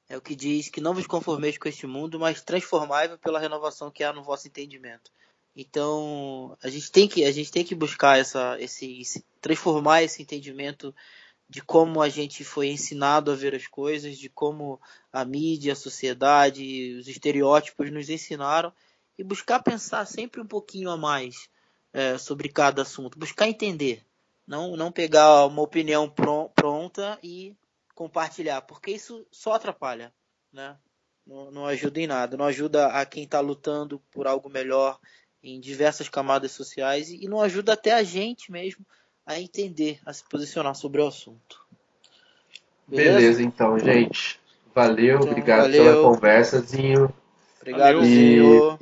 é o que diz que não vos conformeis com este mundo, mas transformai-vos pela renovação que há no vosso entendimento. Então, a gente tem que, a gente tem que buscar essa, esse, esse, transformar esse entendimento de como a gente foi ensinado a ver as coisas, de como a mídia, a sociedade, os estereótipos nos ensinaram e buscar pensar sempre um pouquinho a mais é, sobre cada assunto, buscar entender, não, não pegar uma opinião pronta e compartilhar, porque isso só atrapalha, né? Não, não ajuda em nada, não ajuda a quem está lutando por algo melhor em diversas camadas sociais e não ajuda até a gente mesmo a entender, a se posicionar sobre o assunto. Beleza, Beleza então, gente. Valeu, então, obrigado valeu. pela conversa, Zinho. Obrigado, Zinho.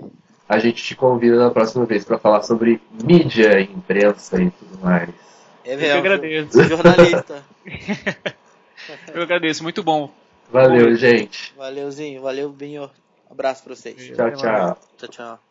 A gente te convida na próxima vez para falar sobre mídia, imprensa e tudo mais. É mesmo. Eu agradeço. Jornalista. Eu agradeço, muito bom. Valeu, bom, gente. Valeuzinho, valeu, Binho. Abraço pra vocês. Tchau, tchau. Tchau, tchau.